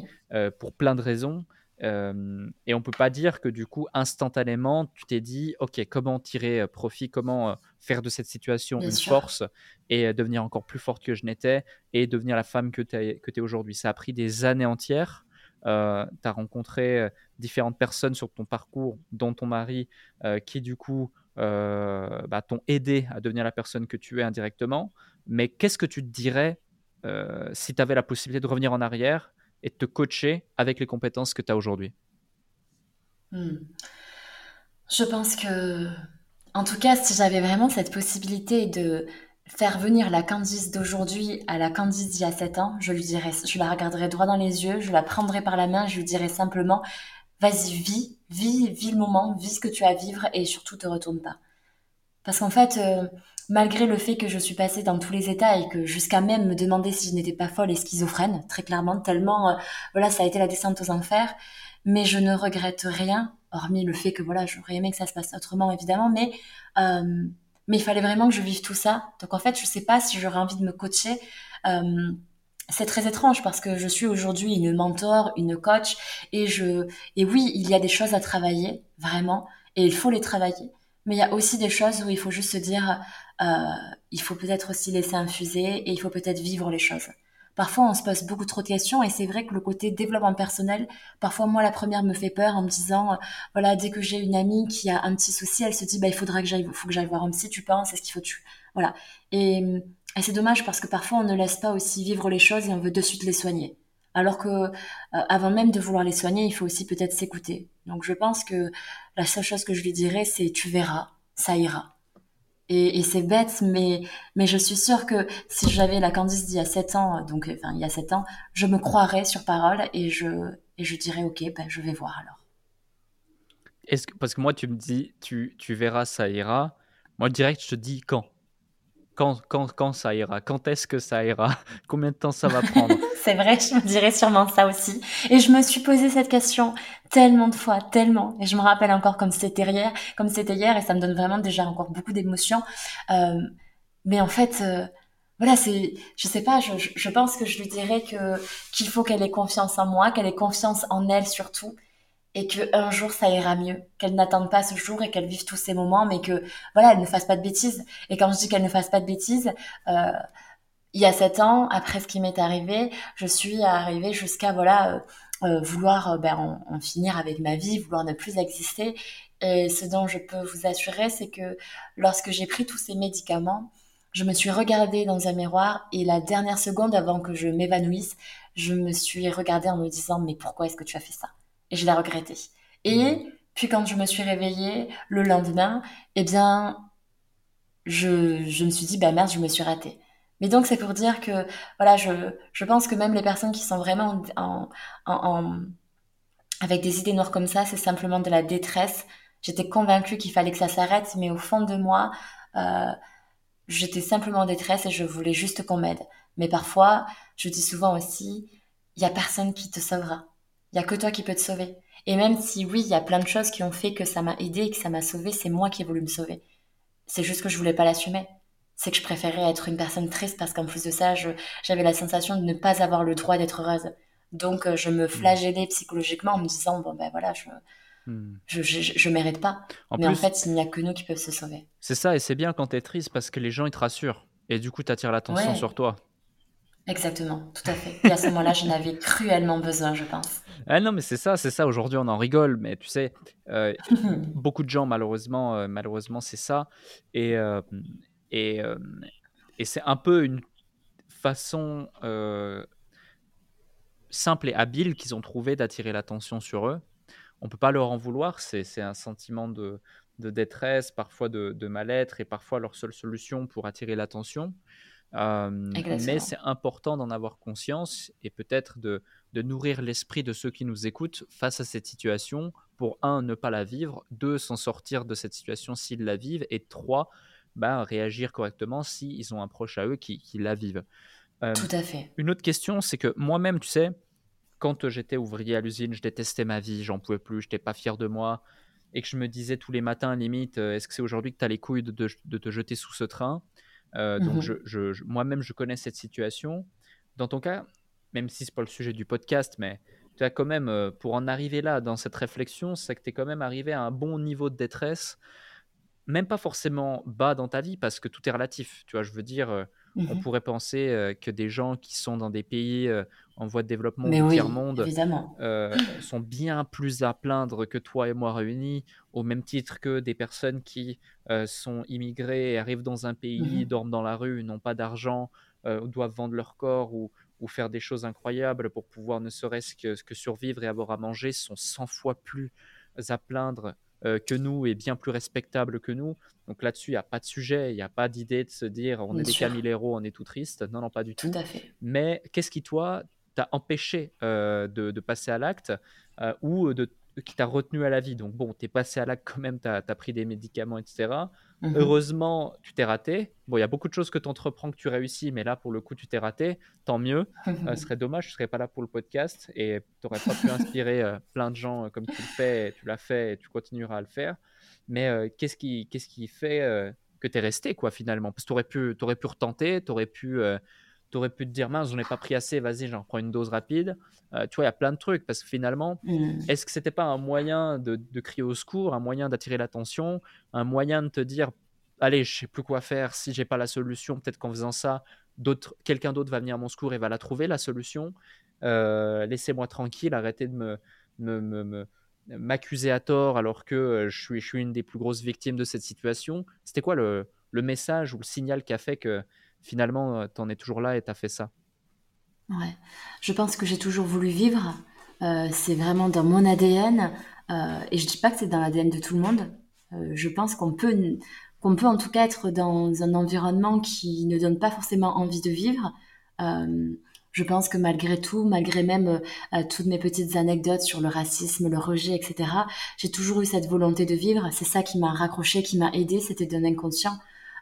pour plein de raisons. Euh, et on peut pas dire que du coup, instantanément, tu t'es dit, OK, comment tirer euh, profit, comment euh, faire de cette situation une force et devenir encore plus forte que je n'étais et devenir la femme que tu es, aujourd'hui. Ça a pris des années entières. tu as rencontré différentes personnes sur ton parcours, dont ton mari, qui du coup bah, t'ont aidé à devenir la personne que tu es indirectement. Mais qu'est-ce que tu te dirais si tu avais la possibilité de revenir en arrière et de te coacher avec les compétences que tu as aujourd'hui hmm. Je pense que, en tout cas, si j'avais vraiment cette possibilité de faire venir la Candice d'aujourd'hui à la Candice d'il y a 7 ans, je lui dirais, je la regarderais droit dans les yeux, je la prendrais par la main, je lui dirais simplement, vas-y, vis, vis, vis le moment, vis ce que tu as à vivre et surtout te retourne pas. Parce qu'en fait, euh, malgré le fait que je suis passée dans tous les états et que jusqu'à même me demander si je n'étais pas folle et schizophrène, très clairement, tellement, euh, voilà, ça a été la descente aux enfers. Mais je ne regrette rien, hormis le fait que voilà, j'aurais aimé que ça se passe autrement, évidemment, mais euh, mais il fallait vraiment que je vive tout ça. Donc en fait, je sais pas si j'aurais envie de me coacher. Euh, c'est très étrange parce que je suis aujourd'hui une mentor, une coach, et je et oui, il y a des choses à travailler vraiment, et il faut les travailler. Mais il y a aussi des choses où il faut juste se dire, euh, il faut peut-être aussi laisser infuser et il faut peut-être vivre les choses. Parfois, on se pose beaucoup trop de questions et c'est vrai que le côté développement personnel, parfois moi la première me fait peur en me disant, euh, voilà, dès que j'ai une amie qui a un petit souci, elle se dit, bah il faudra que j'aille, faut que j'aille voir un psy, tu penses, est-ce qu'il faut tu, voilà. Et, et c'est dommage parce que parfois on ne laisse pas aussi vivre les choses et on veut de suite les soigner. Alors que euh, avant même de vouloir les soigner, il faut aussi peut-être s'écouter. Donc je pense que la seule chose que je lui dirais, c'est tu verras, ça ira. Et, c'est bête, mais, mais je suis sûre que si j'avais la Candice d'il y a 7 ans, donc enfin, il y a 7 ans, je me croirais sur parole et je, et je dirais, ok, ben, je vais voir alors. Parce que moi, tu me dis, tu, tu verras, ça ira. Moi, direct, je te dis quand. Quand, quand, quand ça ira? Quand est-ce que ça ira? Combien de temps ça va prendre? C'est vrai, je me dirais sûrement ça aussi. Et je me suis posé cette question tellement de fois, tellement. Et je me rappelle encore comme c'était hier, comme c'était hier, et ça me donne vraiment déjà encore beaucoup d'émotions. Euh, mais en fait, euh, voilà, c'est, je sais pas, je, pense que je lui dirais que qu'il faut qu'elle ait confiance en moi, qu'elle ait confiance en elle surtout, et que un jour ça ira mieux, qu'elle n'attende pas ce jour et qu'elle vive tous ces moments, mais que voilà, elle ne fasse pas de bêtises. Et quand je dis qu'elle ne fasse pas de bêtises, euh, il y a sept ans, après ce qui m'est arrivé, je suis arrivée jusqu'à voilà euh, euh vouloir euh, ben, en, finir avec ma vie, vouloir ne plus exister. Et ce dont je peux vous assurer, c'est que lorsque j'ai pris tous ces médicaments, je me suis regardée dans un miroir et la dernière seconde avant que je m'évanouisse, je me suis regardée en me disant mais pourquoi est-ce que tu as fait ça? Et je l'ai regretté. Et mmh. puis quand je me suis réveillée le lendemain, eh bien, je, je me suis dit, bah merde, je me suis ratée. Mais donc c'est pour dire que, voilà, je, je pense que même les personnes qui sont vraiment en, en, avec des idées noires comme ça, c'est simplement de la détresse. J'étais convaincue qu'il fallait que ça s'arrête, mais au fond de moi, euh, j'étais simplement en détresse et je voulais juste qu'on m'aide. Mais parfois, je dis souvent aussi, il y a personne qui te sauvera. Il y a que toi qui peux te sauver. Et même si oui, il y a plein de choses qui ont fait que ça m'a aidé et que ça m'a sauvé, c'est moi qui ai voulu me sauver. C'est juste que je voulais pas l'assumer. C'est que je préférais être une personne triste parce qu'en plus de ça, j'avais la sensation de ne pas avoir le droit d'être heureuse. Donc euh, je me hmm. flagellais psychologiquement en me disant bon ben voilà, je hmm. je, je, mérite pas. Mais en fait, il n'y a que nous qui peuvent se sauver. C'est ça, et c'est bien quand tu es triste parce que les gens ils te rassurent. Et du coup, tu attires l'attention sur toi. Exactement, tout à fait. Et à ce moment-là, j'en avais cruellement besoin, je pense. Ah non, mais c'est ça, c'est ça. Aujourd'hui, on en rigole, mais tu sais, euh, beaucoup de gens, malheureusement, euh, malheureusement, c'est ça. Et, euh, et, et c'est un peu une façon simple et habile qu'ils ont trouvé d'attirer l'attention sur eux. On peut pas leur en vouloir, c'est un sentiment de, détresse, parfois de, mal-être, et parfois leur seule solution pour attirer l'attention. Mais c'est important d'en avoir conscience et peut-être de, nourrir l'esprit de ceux qui nous écoutent face à cette situation. Pour, un, ne pas la vivre, deux, s'en sortir de cette situation s'ils la vivent, et trois, bah, réagir correctement s'ils ont un proche à eux qui, qui la vivent. Euh, Tout à fait. Une autre question, c'est que moi-même, tu sais, quand j'étais ouvrier à l'usine, je détestais ma vie, j'en pouvais plus, je n'étais pas fier de moi, et que je me disais tous les matins, limite, euh, est-ce que c'est aujourd'hui que tu as les couilles de, te jeter sous ce train? Euh, Donc, mhm. je, moi-même, je connais cette situation. Dans ton cas, même si ce n'est pas le sujet du podcast, mais tu as quand même, pour en arriver là, dans cette réflexion, c'est que tu es quand même arrivé à un bon niveau de détresse, même pas forcément bas dans ta vie, parce que tout est relatif. Tu vois, je veux dire, on mmh pourrait penser euh, que des gens qui sont dans des pays euh, en voie de développement du tiers-monde euh, sont bien plus à plaindre que toi et moi réunis, au même titre que des personnes qui sont immigrées, arrivent dans un pays, mmh dorment dans la rue, n'ont pas d'argent, doivent vendre leur corps ou, faire des choses incroyables pour pouvoir ne serait-ce que, que survivre et avoir à manger, sont 100 fois plus à plaindre euh, que nous est bien plus respectable que nous. Donc là-dessus, il n'y a pas de sujet, il n'y a pas d'idée de se dire on est des camilléros, on est tout triste. Non, non, pas du tout. Tout à fait. Mais qu'est-ce qui, toi, t'a empêché euh, de, passer à l'acte euh, ou de, qui t'a retenu à la vie Donc bon, tu es passé à l'acte quand même, tu as, pris des médicaments, etc. Mmh Heureusement, tu t'es raté. Bon, il y a beaucoup de choses que tu entreprends que tu réussis, mais là, pour le coup, tu t'es raté. Tant mieux. ce serait dommage, je ne serais pas là pour le podcast et tu n'aurais pas pu inspirer euh, plein de gens euh, comme tu le fais. tu l'as fait et tu continueras à le faire. Mais euh, qu'est-ce qui, qu'est-ce qui fait que tu es resté, quoi, finalement? Parce que tu aurais pu, aurais pu retenter, tu aurais pu tu aurais pu te dire mince, j'en ai pas pris assez, vas-y, j'en prends une dose rapide. Euh, tu vois, il y a plein de trucs parce que finalement, mm. est-ce que c'était pas un moyen de, crier au secours, un moyen d'attirer l'attention, un moyen de te dire allez, je sais plus quoi faire si j'ai pas la solution, peut-être qu'en faisant ça, d'autres, quelqu'un d'autre va venir à mon secours et va la trouver la solution. Euh, laissez-moi tranquille, arrêtez de me, me, m'accuser à tort alors que euh, je suis, je suis une des plus grosses victimes de cette situation. C'était quoi le, le message ou le signal qui a fait que finalement, euh, tu en es toujours là et tu as fait ça Ouais, je pense que j'ai toujours voulu vivre. Euh, c'est vraiment dans mon ADN. Euh, et je dis pas que c'est dans l'ADN de tout le monde. je pense qu'on peut, qu'on peut en tout cas être dans un environnement qui ne donne pas forcément envie de vivre. je pense que malgré tout, malgré même toutes mes petites anecdotes sur le racisme, le rejet, etc., j'ai toujours eu cette volonté de vivre. C'est ça qui m'a raccroché, qui m'a aidé, c'était d'un inconscient.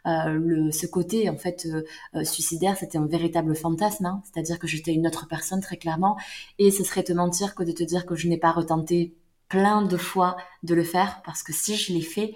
Euh, ce côté en fait euh, euh, suicidaire, c'était un véritable fantasme, hein. c'est-à-dire que j'étais une autre personne très clairement, et ce serait te mentir que de te dire que je n'ai pas retenté plein de fois de le faire, parce que si je l'ai fait,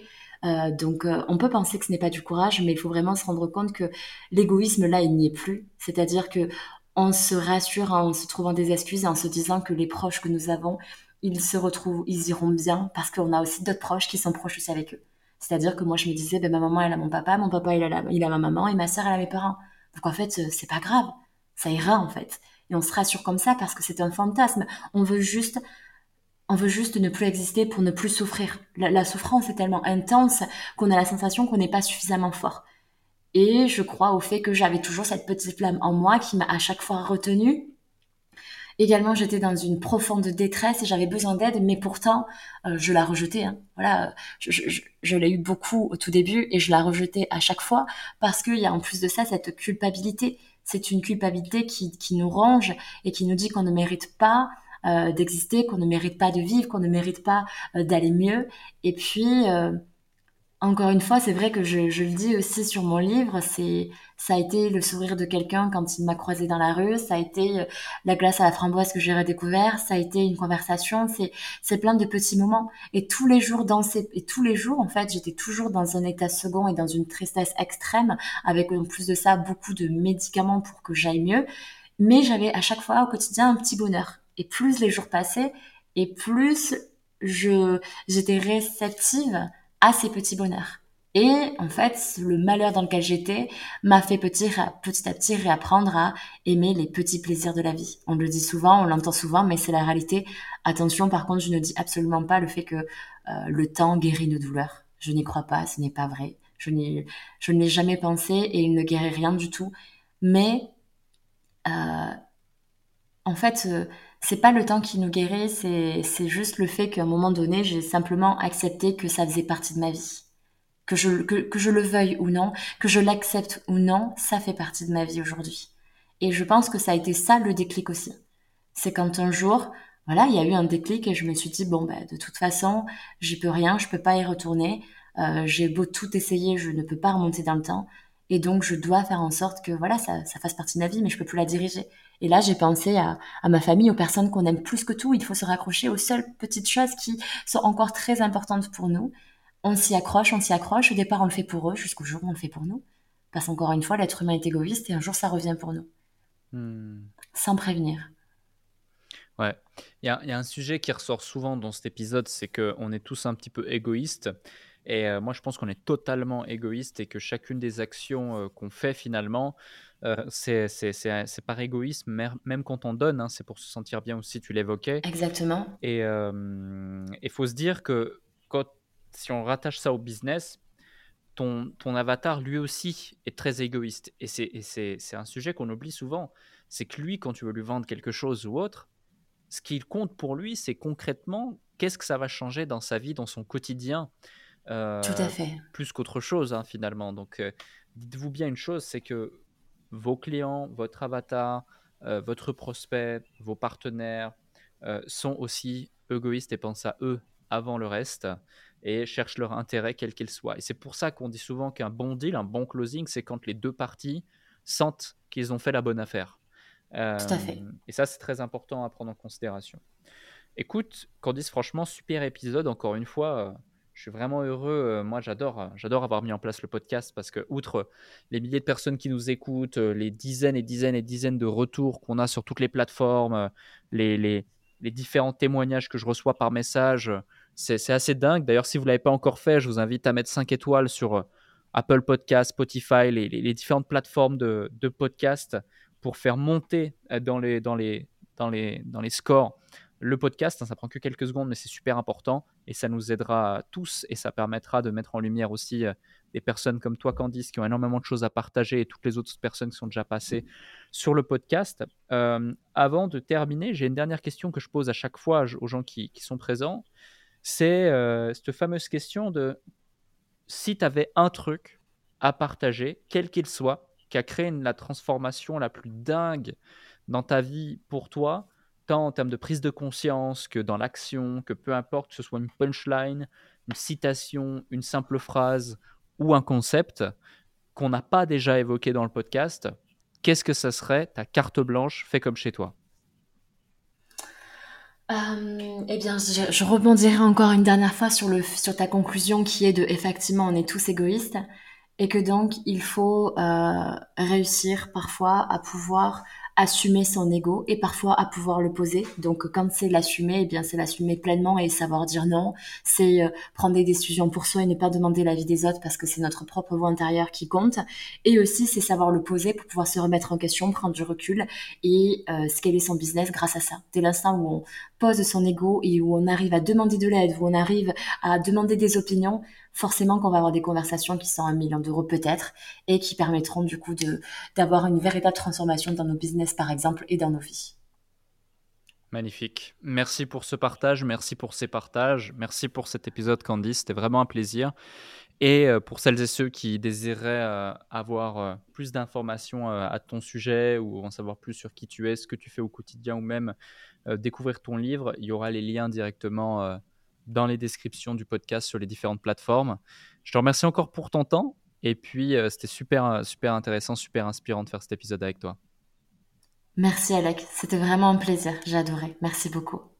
donc on peut penser que ce n'est pas du courage, mais il faut vraiment se rendre compte que l'égoïsme là, il n'y est plus. C'est-à-dire que on se rassure en se trouvant des excuses et en se disant que les proches que nous avons, ils se retrouvent, ils iront bien parce qu'on a aussi d'autres proches qui sont proches aussi avec eux. C'est-à-dire que moi, je me disais, ben, ma maman, elle a mon papa, mon papa, il a, il a ma maman, et ma sœur, elle a mes parents. Donc, en fait, c'est pas grave. Ça ira, en fait. Et on se rassure comme ça parce que c'est un fantasme. On veut juste, on veut juste ne plus exister pour ne plus souffrir. La, souffrance est tellement intense qu'on a la sensation qu'on n'est pas suffisamment fort. Et je crois au fait que j'avais toujours cette petite flamme en moi qui m'a à chaque fois retenue Également, j'étais dans une profonde détresse et j'avais besoin d'aide, mais pourtant, euh, je la rejetais. Hein. Voilà, je, l'ai eu beaucoup au tout début et je la rejetais à chaque fois parce qu'il y a en plus de ça cette culpabilité. C'est une culpabilité qui, qui, nous ronge et qui nous dit qu'on ne mérite pas euh, d'exister, qu'on ne mérite pas de vivre, qu'on ne mérite pas euh, d'aller mieux. Et puis, encore une fois, c'est vrai que je, le dis aussi sur mon livre, c'est ça a été le sourire de quelqu'un quand il m'a croisé dans la rue, ça a été euh, la glace à la framboise que j'ai redécouvert, ça a été une conversation, c'est c'est plein de petits moments. Et tous les jours dans ces et tous les jours en fait, j'étais toujours dans un état second et dans une tristesse extrême avec en plus de ça beaucoup de médicaments pour que j'aille mieux, mais j'avais à chaque fois au quotidien un petit bonheur. Et plus les jours passaient et plus je j'étais réceptive à ces petits bonheurs. Et en fait, le malheur dans lequel j'étais m'a fait petit, à petit réapprendre à aimer les petits plaisirs de la vie. On le dit souvent, on l'entend souvent, mais c'est la réalité. Attention, par contre, je ne dis absolument pas le fait que euh, le temps guérit nos douleurs. Je n'y crois pas, ce n'est pas vrai. Je je ne l'ai jamais pensé et il ne guérit rien du tout. Mais en fait, c'est pas le temps qui nous guérit, c'est juste le fait qu'à un moment donné, j'ai simplement accepté que ça faisait partie de ma vie. Que je, que, je le veuille ou non, que je l'accepte ou non, ça fait partie de ma vie aujourd'hui. Et je pense que ça a été ça le déclic aussi. C'est quand un jour, voilà, il y a eu un déclic et je me suis dit, bon, bah, de toute façon, j'y peux rien, je peux pas y retourner. Euh, j'ai beau tout essayer, je ne peux pas remonter dans le temps. Et donc, je dois faire en sorte que voilà, ça, ça fasse partie de ma vie, mais je peux plus la diriger. Et là, j'ai pensé à, à, ma famille, aux personnes qu'on aime plus que tout. Il faut se raccrocher aux seules petites choses qui sont encore très importantes pour nous. On s'y accroche, on s'y accroche. Au départ, on le fait pour eux, jusqu'au jour où on le fait pour nous. Parce qu'encore une fois, l'être humain est égoïste et un jour, ça revient pour nous. Hmm. Sans prévenir. Ouais, il y, a, y, a un sujet qui ressort souvent dans cet épisode, c'est qu'on est tous un petit peu égoïstes. Et euh, moi, je pense qu'on est totalement égoïste et que chacune des actions euh, qu'on fait finalement, euh, c'est par égoïsme, même quand on donne, hein, c'est pour se sentir bien aussi, tu l'évoquais. Exactement. Et il faut se dire que quand, si on rattache ça au business, ton, ton avatar, lui aussi, est très égoïste. Et c'est un sujet qu'on oublie souvent. C'est que lui, quand tu veux lui vendre quelque chose ou autre, ce qui compte pour lui, c'est concrètement qu'est-ce que ça va changer dans sa vie, dans son quotidien. Euh, Tout à fait. Plus qu'autre chose, hein, finalement. Donc, euh, dites-vous bien une chose, c'est que vos clients, votre avatar, euh, votre prospect, vos partenaires sont aussi égoïstes et pensent à eux avant le reste et cherchent leur intérêt quel qu'il soit. Et c'est pour ça qu'on dit souvent qu'un bon deal, un bon closing, c'est quand les deux parties sentent qu'ils ont fait la bonne affaire. Tout à fait. Et ça, c'est très important à prendre en considération. Écoute, Candice, franchement, super épisode. Encore une fois, suis vraiment heureux. Euh, moi, j'adore, euh, j'adore avoir mis en place le podcast parce que, outre les milliers de personnes qui nous écoutent, euh, les dizaines et dizaines et dizaines de retours qu'on a sur toutes les plateformes, les, différents témoignages que je reçois par message, c'est, assez dingue. D'ailleurs, si vous ne l'avez pas encore fait, je vous invite à mettre 5 étoiles sur Apple Podcast, Spotify, les, les différentes plateformes de, de podcast pour faire monter dans les, dans les, dans les, dans les scores le podcast. Hein, ça prend que quelques secondes, mais c'est super important et ça nous aidera tous et ça permettra de mettre en lumière aussi euh, des personnes comme toi, Candice, qui ont énormément de choses à partager et toutes les autres personnes qui sont déjà passées sur le podcast. Euh, avant de terminer, j'ai une dernière question que je pose à chaque fois aux gens qui, sont présents. C'est euh, cette fameuse question de si tu avais un truc à partager, quel qu'il soit, qui a créé la transformation la plus dingue dans ta vie pour toi, tant en termes de prise de conscience que dans l'action, que peu importe que ce soit une punchline, une citation, une simple phrase ou un concept qu'on n'a pas déjà évoqué dans le podcast, qu'est-ce que ça serait ta carte blanche fait comme chez toi? Euh, eh bien, je, rebondirai encore une dernière fois sur, le, sur ta conclusion qui est de effectivement on est tous égoïstes et que donc il faut euh, réussir parfois à pouvoir assumer son ego et parfois à pouvoir le poser. Donc quand c'est l'assumer, eh bien c'est l'assumer pleinement et savoir dire non. C'est euh, prendre des décisions pour soi et ne pas demander l'avis des autres parce que c'est notre propre voix intérieure qui compte. Et aussi c'est savoir le poser pour pouvoir se remettre en question, prendre du recul et euh, scaler son business grâce à ça. Dès l'instant où on pose son ego et où on arrive à demander de l'aide, où on arrive à demander des opinions, forcément qu'on va avoir des conversations qui sont un million d'euros peut-être et qui permettront du coup de d'avoir une véritable transformation dans nos business par exemple et dans nos vies. Magnifique. Merci pour ce partage, merci pour ces partages, merci pour cet épisode Candice, c'était vraiment un plaisir. Et euh, pour celles et ceux qui désiraient euh, avoir euh, plus d'informations à ton sujet ou en savoir plus sur qui tu es, ce que tu fais au quotidien ou même découvrir ton livre, il y aura les liens directement dans les descriptions du podcast sur les différentes plateformes. Je te remercie encore pour ton temps. Et puis, euh, c'était super, super intéressant, super inspirant de faire cet épisode avec toi. Merci Alec, c'était vraiment un plaisir, j'ai adoré. Merci beaucoup.